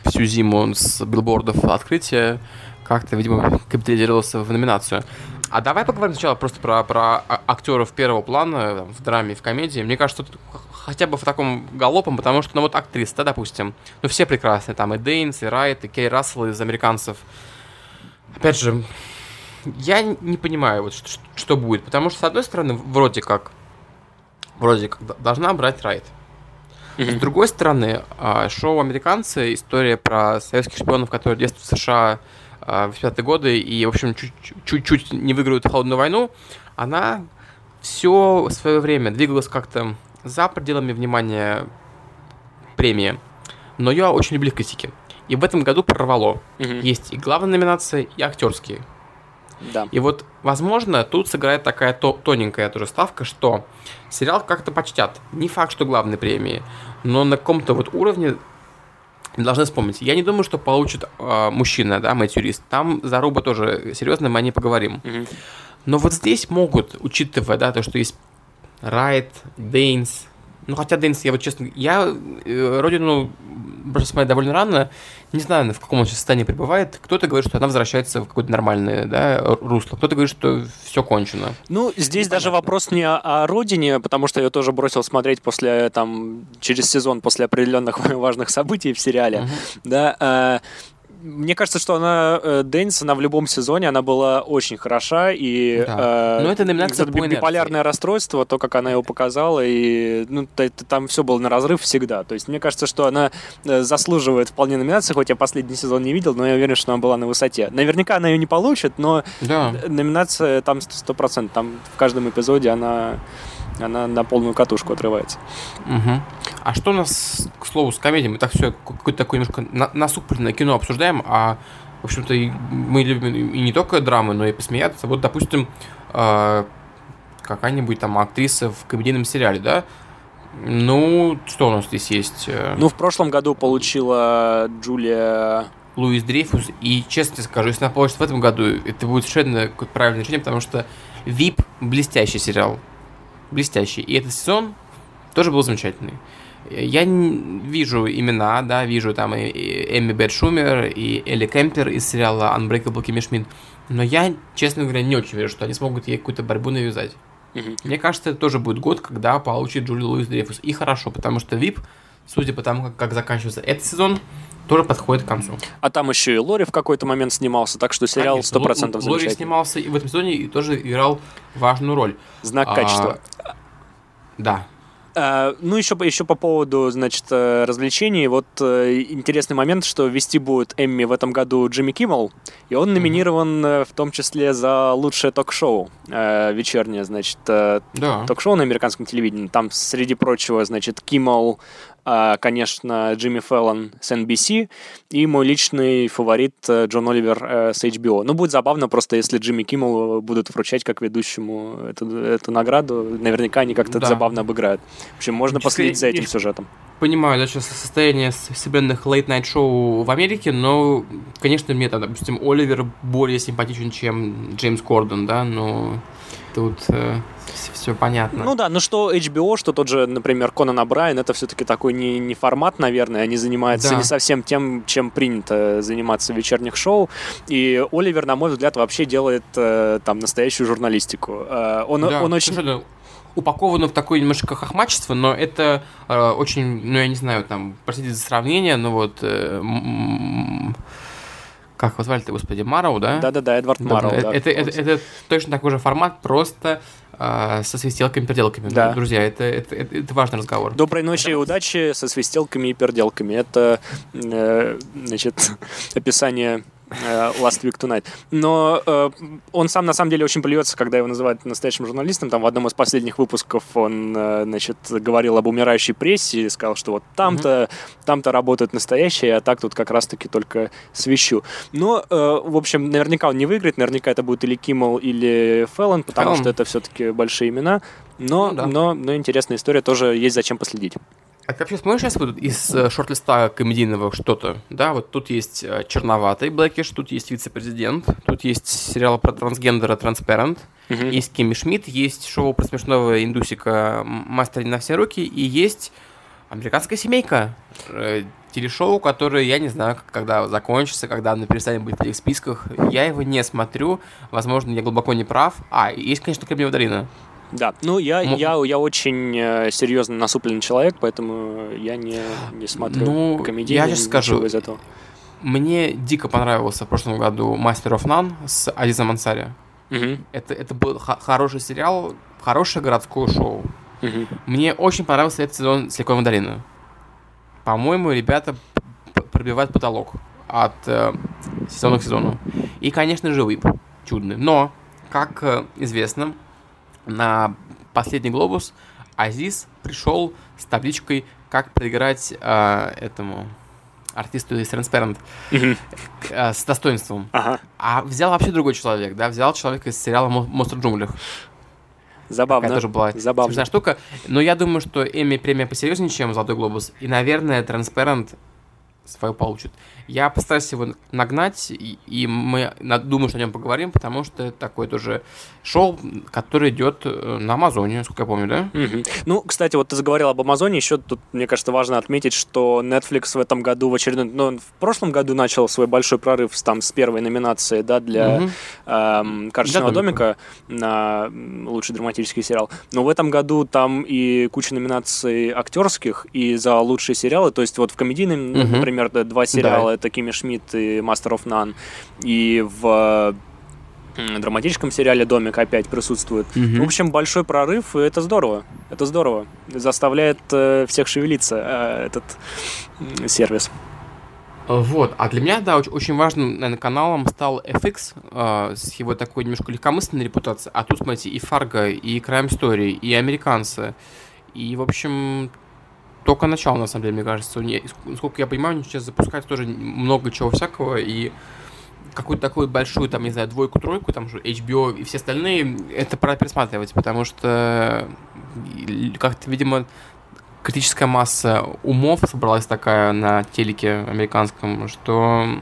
всю зиму с билбордов открытия, как-то, видимо, капитализировался в номинацию. А давай поговорим сначала просто про, про а- актеров первого плана там, в драме в комедии. Мне кажется, тут хотя бы в таком галопом, потому что, ну вот актрисы, да, допустим, ну все прекрасные, там и Дейнс, и Райт, и Кей Рассел из американцев. Опять же, я не понимаю, вот что, что будет. Потому что, с одной стороны, вроде как, вроде как должна брать Райт. Mm-hmm. С другой стороны, а, шоу «Американцы» история про советских шпионов, которые действуют в США 80-е годы и, в общем, чуть-чуть не выигрывают холодную войну, она все свое время двигалась как-то за пределами внимания премии. Но я очень люблю критики. И в этом году прорвало. Угу. Есть и главная номинация, и актерские. Да. И вот, возможно, тут сыграет такая то тоненькая тоже ставка, что сериал как-то почтят. Не факт, что главной премии, но на каком-то вот уровне должны вспомнить. Я не думаю, что получит э, мужчина, да, Мэтью Рист. Там за Руба тоже серьезно, мы о ней поговорим. Угу. Но вот здесь могут, учитывая, да, то, что есть Райт, Дейнс, ну, хотя Дэнс, я вот честно, я э, Родину просто смотрю довольно рано, не знаю, в каком он сейчас состоянии пребывает. Кто-то говорит, что она возвращается в какое-то нормальное да, русло, кто-то говорит, что все кончено. Ну, здесь Непонятно. даже вопрос не о, о Родине, потому что я тоже бросил смотреть после, там, через сезон, после определенных [LAUGHS] важных событий в сериале, uh-huh. да, э, мне кажется, что она, э, Дэнс, она в любом сезоне, она была очень хороша, и да. э, ну, это номинация по биполярное расстройство, то, как она его показала, и ну, это, там все было на разрыв всегда. То есть мне кажется, что она э, заслуживает вполне номинации, хоть я последний сезон не видел, но я уверен, что она была на высоте. Наверняка она ее не получит, но да. номинация там 100%, там в каждом эпизоде она она на полную катушку отрывается. Угу. А что у нас, к слову, с комедией? Мы так все какое-то такое немножко на, насупленное кино обсуждаем, а, в общем-то, мы любим и не только драмы, но и посмеяться. Вот, допустим, э, какая-нибудь там актриса в комедийном сериале, да? Ну, что у нас здесь есть? Ну, в прошлом году получила Джулия Луис Дрейфус, и честно скажу, если она получит в этом году, это будет совершенно правильное решение, потому что VIP блестящий сериал блестящий. И этот сезон тоже был замечательный. Я вижу имена, да, вижу там и, Эми Бет Шумер, и Элли Кемпер из сериала Unbreakable Kimmy Schmidt, но я, честно говоря, не очень верю, что они смогут ей какую-то борьбу навязать. Угу. Мне кажется, это тоже будет год, когда получит Джули Луис Дрейфус. И хорошо, потому что VIP, судя по тому, как, как заканчивается этот сезон, тоже подходит к концу. А там еще и Лори в какой-то момент снимался, так что сериал сто процентов Лори снимался и в этом сезоне и тоже играл важную роль. Знак а, качества. Да. Uh, ну, еще, еще по поводу, значит, э, развлечений. Вот uh, интересный момент, что вести будет Эмми в этом году Джимми Киммел, и он номинирован mm-hmm. в том числе за лучшее ток-шоу вечернее, значит, да. ток-шоу на американском телевидении. Там, среди прочего, значит, Киммел а, конечно, Джимми Феллон с NBC и мой личный фаворит э, Джон Оливер э, с HBO. Ну, будет забавно просто, если Джимми Киммел будут вручать как ведущему эту, эту награду. Наверняка они как-то да. забавно обыграют. В общем, можно последить за этим сюжетом. Понимаю, да, сейчас состояние современных late-night шоу в Америке, но, конечно, мне там, допустим, Оливер более симпатичен, чем Джеймс Кордон, да, но тут э, все понятно. Ну да, ну что HBO, что тот же, например, Конан Абрайан, это все-таки такой не, не формат, наверное, они занимаются да. не совсем тем, чем принято заниматься в вечерних шоу, и Оливер, на мой взгляд, вообще делает э, там настоящую журналистику. Э, он, да, он очень... Совершенно упаковано в такое немножко хохмачество, но это э, очень, ну я не знаю, там, простите за сравнение, но вот э, как его звали-то, господи, Мароу, да? Да-да-да, Эдвард. Да, да, это, это, это, это точно такой же формат, просто э, со свистелками и переделками. Да. Друзья, это, это, это, это важный разговор. Доброй ночи и удачи со свистелками и переделками. Это, э, значит, [LAUGHS] описание Last Week Tonight. Но э, он сам на самом деле очень плюется, когда его называют настоящим журналистом. Там в одном из последних выпусков он, э, значит, говорил об умирающей прессе и сказал, что вот там-то, mm-hmm. там-то работают настоящие, а так тут как раз-таки только свищу. Но, э, в общем, наверняка он не выиграет, наверняка это будет или Киммел, или Феллон, потому Феллон. что это все-таки большие имена. Но, ну, да. но, но интересная история, тоже есть зачем последить. А ты вообще смотришь сейчас вот из э, шорт-листа комедийного что-то? Да, вот тут есть э, черноватый Блэкиш, тут есть вице-президент, тут есть сериал про трансгендера Transparent, uh-huh. есть Кимми Шмидт, есть шоу про смешного индусика Мастер на все руки, и есть американская семейка, э, телешоу, которое я не знаю, когда закончится, когда оно перестанет быть в этих списках. Я его не смотрю, возможно, я глубоко не прав. А, есть, конечно, Кремниевая долина. Да, ну я, М- я, я очень э, серьезно насупленный человек, поэтому я не, не смотрю ну, комедии. Я сейчас скажу, из этого. Мне дико понравился в прошлом году «Мастер оф Нан» с Азизом Ансари. Мгм, Это, это был х- хороший сериал, хорошее городское шоу. мгм. Мне очень понравился этот сезон «Силиконовой долины». По-моему, ребята пробивают потолок от э, сезона к сезону. И, конечно же, ВИП чудный. Но, как э, известно, на последний глобус Азиз пришел с табличкой «Как проиграть э, этому артисту из Transparent э, с достоинством». Ага, А взял вообще другой человек, да? Взял человека из сериала «Мо- «Монстр в джунглях». забавно. Такая тоже была Забавно. штука. Но я думаю, что Эми премия посерьезнее, чем Золотой глобус. И, наверное, Transparent свою получит. Я постараюсь его нагнать, и, и мы думаю, что о нем поговорим, потому что это такое тоже шоу, которое идет э, на Амазоне, насколько я помню, да? Мгм. Ну, кстати, вот ты заговорил об Амазоне, еще тут, мне кажется, важно отметить, что Netflix в этом году в очередной, ну, в прошлом году начал свой большой прорыв там, с первой номинации, да, для Мгм. эм, «Карточного домика» на лучший драматический сериал. Но в этом году там и куча номинаций актерских, и за лучшие сериалы, то есть вот в комедийном, Мгм. например, д- два сериала, это Кими Шмидт и «Master of None», и в драматическом сериале «Домик» опять присутствует. Мгм. В общем, большой прорыв, и это здорово. Это здорово. Заставляет э, всех шевелиться э, этот м, сервис. Вот, а для меня, да, очень, очень важным, наверное, каналом стал FX э, с его такой немножко легкомысленной репутацией. А тут, смотрите, и Фарго, и Crime Story, и Американцы. И, в общем, только начало, на самом деле, мне кажется. Сколько я понимаю, они сейчас запускают тоже много чего всякого, и какую-то такую большую, там, не знаю, двойку-тройку, там же HBO и все остальные, это пора пересматривать, потому что как-то, видимо, критическая масса умов собралась такая на телеке американском, что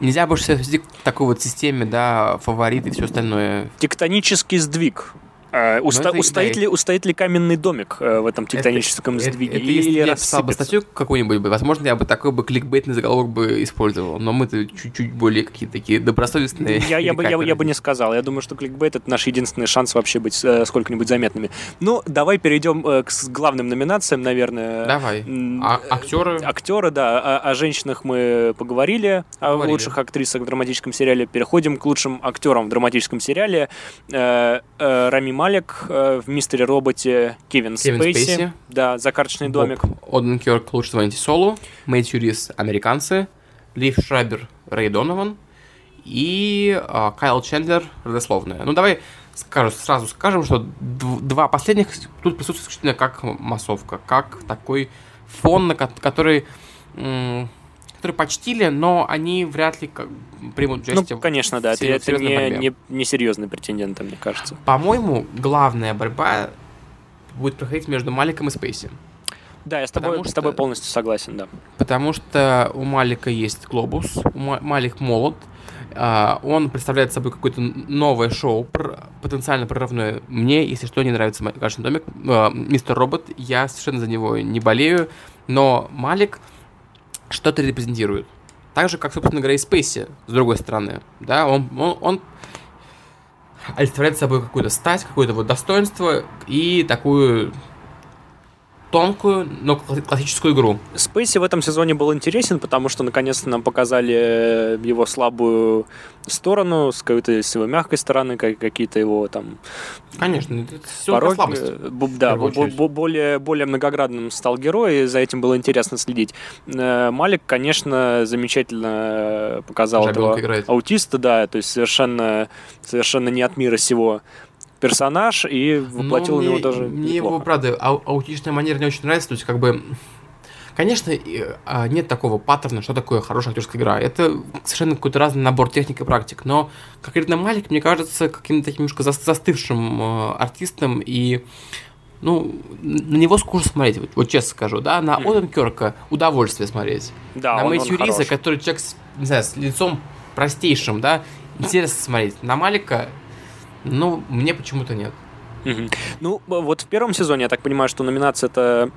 нельзя больше свести к такой вот системе, да, фаворит и все остальное. Тектонический сдвиг. Э, уста- это- устоит, ли, устоит ли каменный домик э, в этом тектоническом Это- сдвиге? это если я писал бы статью какую-нибудь, возможно, я бы такой бы кликбейтный заголовок бы использовал, но мы-то чуть-чуть более какие-то такие добросовестные. Я, я, бы, я, я бы не сказал. Я думаю, что кликбейт это наш единственный шанс вообще быть э, сколько-нибудь заметными. Ну, давай перейдем э, к главным номинациям, наверное. Давай. А актеры? Актеры, да. О, о женщинах мы поговорили, о Поговорили. лучших актрисах в драматическом сериале. Переходим к лучшим актерам в драматическом сериале. Э, э, Рами Малек э, в «Мистере Роботе», Кевин, Кевин Спейси, Спейси. да, «За карточный домик». Боб Оденкерк лучше звоните Солу, Мэтью Рис американцы, Лив Шрайбер Рэй Донован и а, Кайл Чендлер родословная. Ну давай скажу, сразу скажем, что дв- два последних тут присутствуют исключительно как массовка, как такой фон, на ко- который м, который почтили, но они вряд ли как- примут Ну, участие. в конечно, да. Это, серьез- это серьезной не, борьбе. не, не серьезный претендент, мне кажется. По-моему, главная борьба будет проходить между Маликом и Спейси. Да, я с тобой, Потому с тобой что- полностью согласен, да. Потому что у Малика есть глобус, Малик молод, а, он представляет собой какое-то новое шоу, потенциально прорывное. Мне, если что, не нравится «Ма- «Карточный домик», а, «Мистер Робот», я совершенно за него не болею, но Малик что-то репрезентирует. Так же, как, собственно говоря, и Спейси, с другой стороны. Да, он, он, он олицетворяет собой какую-то стать, какое-то вот достоинство и такую тонкую, но кла- классическую игру. Спейси в этом сезоне был интересен, потому что наконец-то нам показали э, его слабую сторону, с какой-то с его мягкой стороны, как- какие-то его там Конечно, это всё пороки. слабость. Э, Да, более, более многоградным стал герой, и за этим было интересно следить. Э, Малик, конечно, замечательно показал Жаль, этого играет. аутиста, да, то есть совершенно, совершенно не от мира сего персонаж, и воплотил Но на него мне- даже Мне его, неплохо. правда, ау- аутичная манера не очень нравится. То есть, как бы... Конечно, а, нет такого паттерна, что такое хорошая актерская игра. Это совершенно какой-то разный набор техник и практик. Но конкретно Малик, мне кажется, каким-то таким немножко зас- застывшим э, артистом. И ну, на него скучно смотреть, вот, вот честно скажу, да, на Мгм. Оденкерка удовольствие смотреть. Да, на Мэтью Риза, который человек, с, не знаю, с лицом простейшим, да, интересно смотреть. На Малика, ну, мне почему-то нет. Мгм. Ну, б- вот в первом сезоне, я так понимаю, что номинация это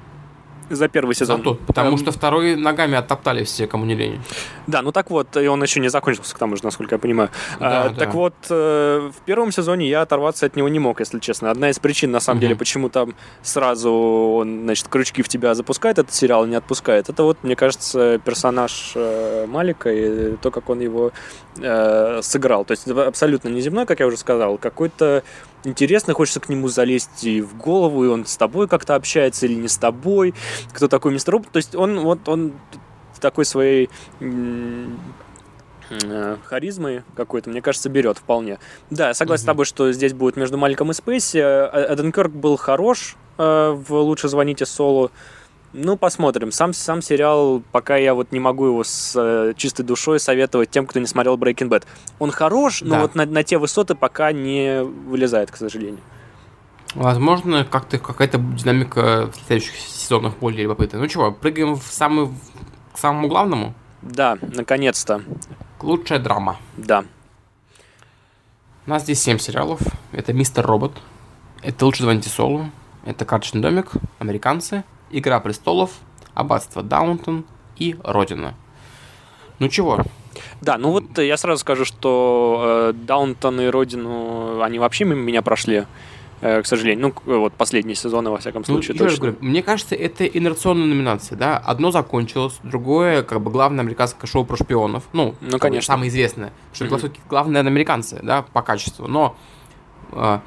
за первый сезон. За тот, потому эм... что второй ногами оттоптали все, кому не лень. Да, ну так вот, и он еще не закончился, к тому же, насколько я понимаю. Да, а, да. Так вот, э, в первом сезоне я оторваться от него не мог, если честно. Одна из причин, на самом угу. деле, почему там сразу он, значит, крючки в тебя запускает, этот сериал не отпускает, это вот, мне кажется, персонаж э, Малика и то, как он его э, сыграл. То есть абсолютно неземной, как я уже сказал, какой-то интересно, хочется к нему залезть и в голову, и он с тобой как-то общается или не с тобой, кто такой мистер Робот. То есть он вот он такой своей э, харизмой какой-то, мне кажется, берет вполне. Да, я согласен mm-hmm. с тобой, что здесь будет между Маликом и Спейси. Эден Керк был хорош э, в «Лучше звоните Солу». Ну, посмотрим. Сам, сам сериал, пока я вот не могу его с э, чистой душой советовать тем, кто не смотрел Breaking Bad. Он хорош, да. но вот на, на те высоты пока не вылезает, к сожалению. Возможно, как-то какая-то динамика в следующих сезонах более любопытная. Ну чего, прыгаем в самый, к самому главному? Да, наконец-то. Лучшая драма. Да. У нас здесь 7 сериалов. Это «Мистер Робот», это «Лучше звоните Солу», это «Карточный домик», «Американцы», Игра престолов, Аббатство Даунтон и Родина. Ну чего? Да, ну вот я сразу скажу, что э, Даунтон и Родину, они вообще мимо меня прошли к сожалению. Ну, вот последние сезоны, во всяком ну, случае, ну, точно. Говорю, мне кажется, это инерционная номинация, да. Одно закончилось, другое, как бы, главное американское шоу про шпионов. Ну, ну конечно. Самое известное. Что mm-hmm. главное, американцы, да, по качеству. Но э,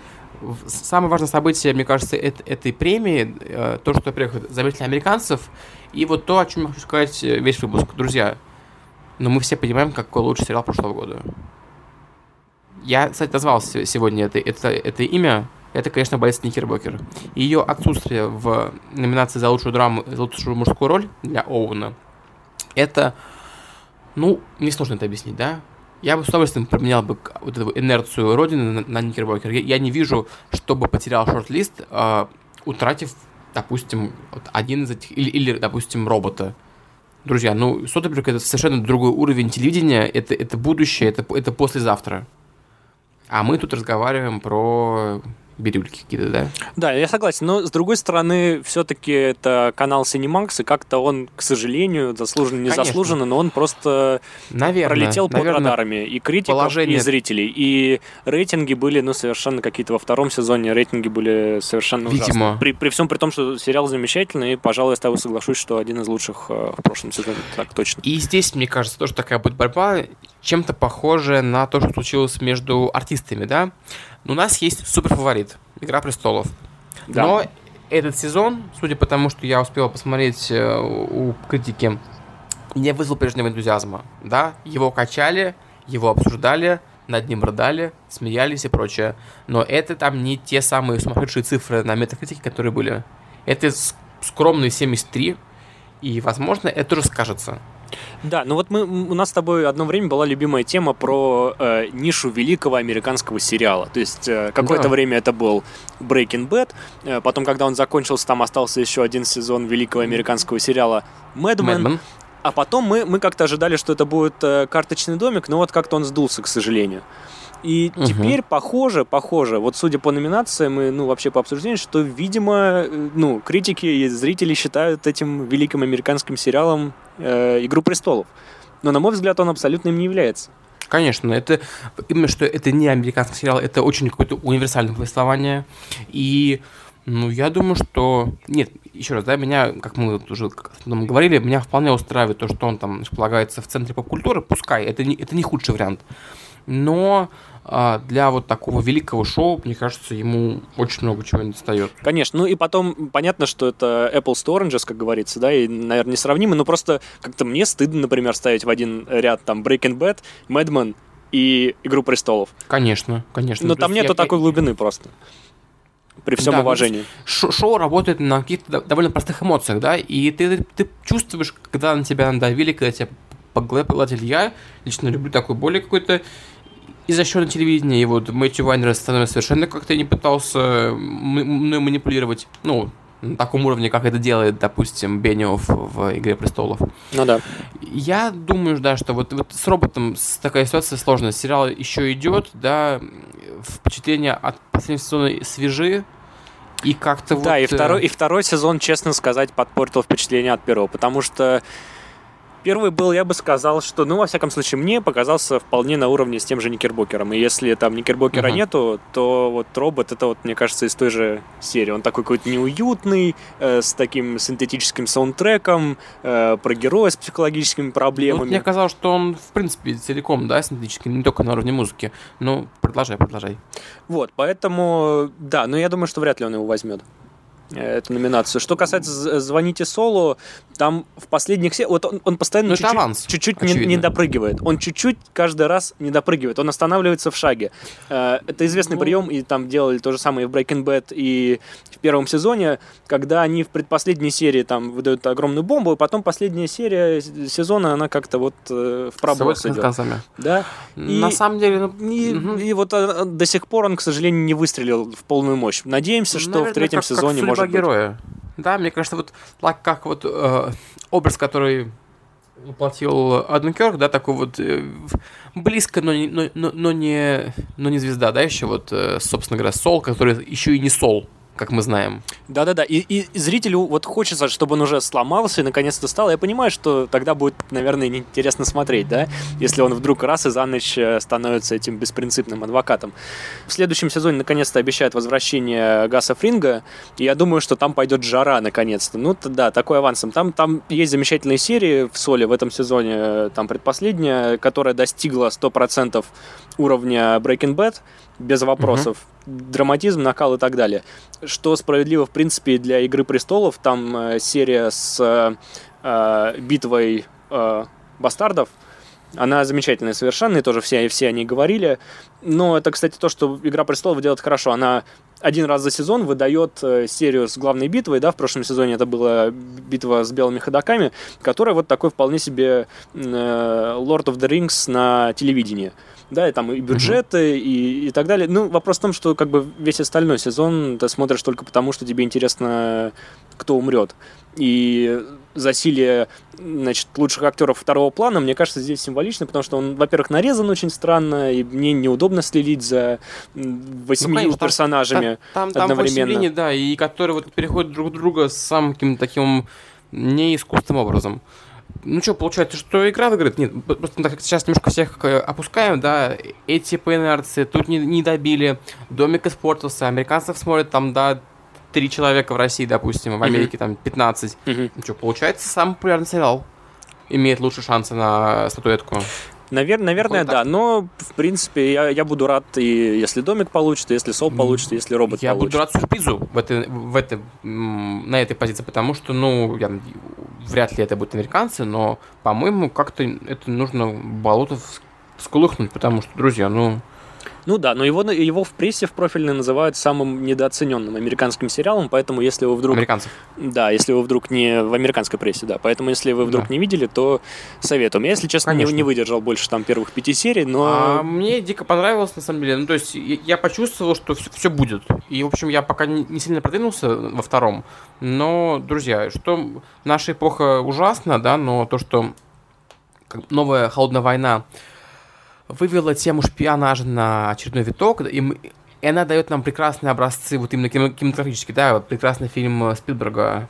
самое важное событие, мне кажется, это, этой премии, э, то, что, во-первых, заметили американцев, и вот то, о чем я хочу сказать э, весь выпуск. Друзья, но мы все понимаем, какой лучший сериал прошлого года. Я, кстати, назвал сегодня это, это, это имя. Это, конечно, Больница Никербокер. Ее отсутствие в номинации за лучшую драму, за лучшую мужскую роль для Оуна, это, ну, мне сложно это объяснить, да? Я бы с удовольствием променял бы вот эту инерцию Родины на, на Никербокер. Я, я не вижу, чтобы потерял шорт-лист, э, утратив, допустим, вот один из этих, или, или, допустим, робота. Друзья, ну, Соттерберг это совершенно другой уровень телевидения, это, это будущее, это, это послезавтра. А мы тут разговариваем про бирюльки какие-то, да? Да, я согласен. Но, с другой стороны, все-таки это канал Cinemax, и как-то он, к сожалению, заслуженно, не заслуженно, но он просто наверное, пролетел под наверное, радарами и критиков, положение... и зрителей. И рейтинги были, ну, совершенно какие-то во втором сезоне рейтинги были совершенно Видимо. ужасные. При, при всем при том, что сериал замечательный, и, пожалуй, я с тобой соглашусь, что один из лучших э, в прошлом сезоне. Так точно. И здесь, мне кажется, тоже такая будет борьба, чем-то похожая на то, что случилось между артистами, да? У нас есть супер фаворит Игра престолов. Да. Но этот сезон, судя по тому, что я успел посмотреть э, у критики, не вызвал прежнего энтузиазма. Да, его качали, его обсуждали, над ним рыдали, смеялись и прочее. Но это там не те самые сумасшедшие цифры на метакритике, которые были. Это скромные 73, и, возможно, это тоже скажется. Да, ну вот мы, у нас с тобой одно время была любимая тема про э, нишу великого американского сериала. То есть э, какое-то да. время это был Breaking Bad, э, потом, когда он закончился, там остался еще один сезон великого американского сериала Mad Men. Mad Men. А потом мы, мы как-то ожидали, что это будет э, карточный домик, но вот как-то он сдулся, к сожалению. И угу. теперь похоже, похоже, вот судя по номинациям и, ну, вообще по обсуждению, что, видимо, э, ну, критики и зрители считают этим великим американским сериалом э, «Игру престолов». Но, на мой взгляд, он абсолютно им не является. Конечно, это именно что это не американский сериал, это очень какое-то универсальное повествование. И ну, я думаю, что... Нет, еще раз, да, меня, как мы уже говорили, меня вполне устраивает то, что он там располагается в центре поп-культуры, пускай, это не, это не худший вариант но а, для вот такого великого шоу, мне кажется, ему очень много чего не достает. Конечно, ну и потом понятно, что это Apples to Oranges, как говорится, да, и, наверное, несравнимы, но просто как-то мне стыдно, например, ставить в один ряд там Breaking Bad, Mad Men и Игру престолов. Конечно, конечно. Но там нету я... такой глубины просто. При всем да, ну, уважении. Шоу, шоу работает на каких-то довольно простых эмоциях, да, и ты, ты чувствуешь, когда на тебя надавили, когда тебя по голове погладили. Я лично люблю такой более какой-то и за счет телевидения, и вот Мэтью Вайнер совершенно как-то не пытался мной манипулировать, ну, на таком уровне, как это делает, допустим, Бениоф в «Игре престолов». Ну да. Я думаю, да, что вот, вот с роботом такая ситуация сложная. Сериал еще идет, да, впечатления от последнего сезона свежи, И как-то Да, вот... и, э, второй, и второй сезон, честно сказать, подпортил впечатление от первого, потому что первый был, я бы сказал, что, ну, во всяком случае, мне показался вполне на уровне с тем же Никербокером. И если там Никербокера Мгм. нету, то вот робот, это вот, мне кажется, из той же серии. Он такой какой-то неуютный, э, с таким синтетическим саундтреком, э, про героя с психологическими ну, проблемами. мне казалось, что он, в принципе, целиком, да, синтетический, не только на уровне музыки. Ну, продолжай, продолжай. Вот, поэтому, да, но я думаю, что вряд ли он его возьмет эту номинацию. Что касается з- «Звоните Солу», там в последних сериях... Вот он, он постоянно Ну, чуть-чуть, чуть-чуть не, не допрыгивает. Он чуть-чуть каждый раз не допрыгивает. Он останавливается в шаге. Э, Это известный Ну. прием, и там делали то же самое и в Breaking Bad, и в первом сезоне, когда они в предпоследней серии там выдают огромную бомбу, и потом последняя серия сезона, она как-то вот э, в проброс идет. концами. Да? И- На самом деле, ну, И, мгм. и вот а, до сих пор он, к сожалению, не выстрелил в полную мощь. Надеемся, что Наверное, в третьем как- как сезоне судьба может быть. героя. Да, мне кажется, вот так как вот э, образ, который воплотил Аденкерк, да, такой вот э, близко, но не, но, но- но не, но не звезда, да, еще вот, э, собственно говоря, Сол, который еще и не Сол, как мы знаем. Да-да-да. И, и зрителю вот хочется, чтобы он уже сломался и наконец-то стал. Я понимаю, что тогда будет, наверное, неинтересно смотреть, да, если он вдруг раз и за ночь э, становится этим беспринципным адвокатом. В следующем сезоне наконец-то обещают возвращение Гаса Фринга, и я думаю, что там пойдет жара наконец-то. Ну, да, такой авансом. Там, там есть замечательные серии в Соле в этом сезоне, э, там предпоследняя, которая достигла 100% уровня Breaking Bad, без вопросов. Драматизм, накал и так далее. Что справедливо, в принципе, для «Игры престолов». Там э, серия с э, э, битвой э, бастардов. Она замечательная совершенно, и тоже все, все о ней говорили. Но это, кстати, то, что «Игра престолов» делает хорошо. Она один раз за сезон выдает э, серию с главной битвой, да, в прошлом сезоне это была битва с белыми ходаками, которая вот такой вполне себе э, Lord of the Rings на телевидении. Да, и там и бюджеты, и, и так далее. Ну, вопрос в том, что как бы весь остальной сезон ты смотришь только потому, что тебе интересно, кто умрет. И засилие, значит, лучших актеров второго плана, мне кажется, здесь символично, потому что он, во-первых, нарезан очень странно, и мне неудобно следить за восьмью Ну, конечно, там- персонажами. Там, там одновременно. восемь линий, да, и которые вот переходят друг друга самым каким-то таким неискусственным образом. Ну что, получается, что игра выиграет? Нет, просто так как сейчас немножко всех э, опускаем, да, эти по инерции, тут не, не добили, домик испортился, американцев смотрят там, да, три человека в России, допустим, в Америке там 15. Мгм. Ну что, получается, самый популярный сериал имеет лучшие шансы на статуэтку. Навер- наверное, да, но, в принципе, я, я буду рад, и если домик получится, если сол получится, если робот Я получится. буду рад сюрпризу в этой, в этой, на этой позиции, потому что, ну, я, вряд ли это будут американцы, но, по-моему, как-то это нужно болото вс- всколыхнуть, потому что, друзья, ну, Ну да, но его, его в прессе в профильной называют самым недооцененным американским сериалом, поэтому если вы вдруг... американцев. Да, если вы вдруг не в американской прессе, да. Поэтому если вы вдруг Да. не видели, то советуем. Я, если честно, не, Конечно. не выдержал больше там первых пяти серий, но... А мне дико понравилось, на самом деле. Ну, то есть, я, я почувствовал, что все, будет. И, в общем, я пока не, не сильно продвинулся во втором. Но, друзья, что наша эпоха ужасна, да, но то, что новая холодная война вывела тему шпионажа на очередной виток, и, мы- и она дает нам прекрасные образцы, вот именно кинематографические, да, вот прекрасный фильм Спилберга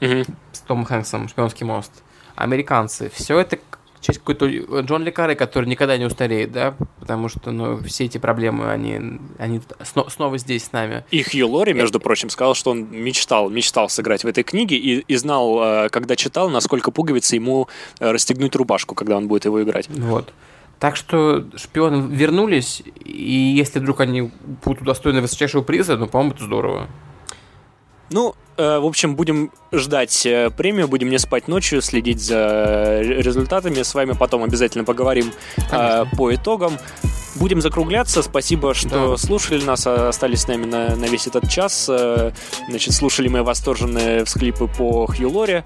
Мгм. с Томом Хэнксом «Шпионский мост». Американцы. Все это часть какой-то Джон Лекаре, который никогда не устареет, да, потому что, ну, все эти проблемы, они, они сно- снова здесь с нами. И Хью Лори, между прочим, сказал, что он мечтал, мечтал сыграть в этой книге и, и знал, э, когда читал, насколько пуговицы ему э, расстегнуть рубашку, когда он будет его играть. Вот. Так что шпионы вернулись, и если вдруг они будут удостоены высочайшего приза, ну, по-моему, это здорово. Ну, э, в общем, будем ждать э, премию, будем не спать ночью, следить за э, результатами. С вами потом обязательно поговорим э, по итогам. Будем закругляться. Спасибо, что Да. слушали нас, а остались с нами на, на весь этот час. Э, Значит, слушали мы восторженные всхлипы по Хью Лоре.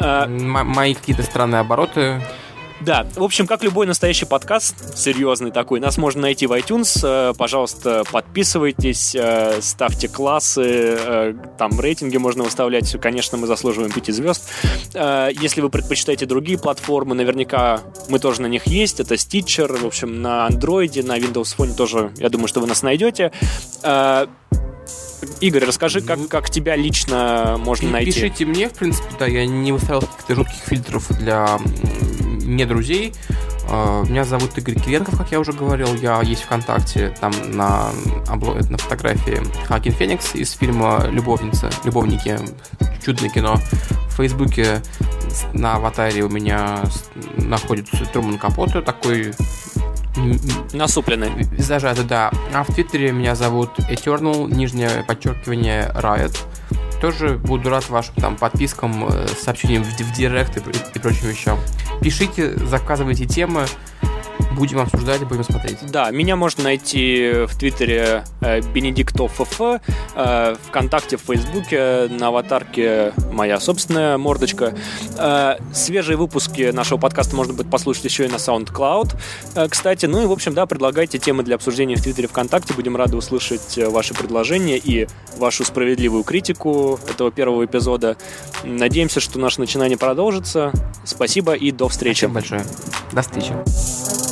Э, М- мои какие-то странные обороты. Да, в общем, как любой настоящий подкаст, серьезный такой, нас можно найти в iTunes. Э, Пожалуйста, подписывайтесь, э, ставьте классы, э, там рейтинги можно выставлять. Конечно, мы заслуживаем 5 звезд. Если вы предпочитаете другие платформы, наверняка мы тоже на них есть. Это Stitcher, в общем, на Android, на Windows Phone тоже, я думаю, что вы нас найдете. Игорь, расскажи, как, Ну, как тебя лично можно найти. Пишите мне, в принципе, да, я не выставил каких-то жутких фильтров для не друзей. А, Меня зовут Игорь Кириенков, как я уже говорил. Я есть ВКонтакте, там на, на фотографии Хакин Феникс из фильма «Любовница», «Любовники», чудное кино. В Фейсбуке на аватаре у меня находится Труман Капоте, такой Насупленный. Зажато, да. А в Твиттере меня зовут Eternal, нижнее подчеркивание Riot. Тоже буду рад вашим там подпискам, э, сообщениям в, в директ и, и прочим вещам. Пишите, заказывайте темы, будем обсуждать, будем смотреть. Да, меня можно найти в Твиттере э, Бенедиктов ФФ, э, ВКонтакте, в Фейсбуке, на аватарке моя собственная мордочка. Э, свежие выпуски нашего подкаста можно будет послушать еще и на SoundCloud, кстати. Ну и, в общем, да, предлагайте темы для обсуждения в Твиттере, ВКонтакте. Будем рады услышать ваши предложения и вашу справедливую критику этого первого эпизода. Надеемся, что наше начинание продолжится. Спасибо и до встречи. Спасибо большое. До встречи.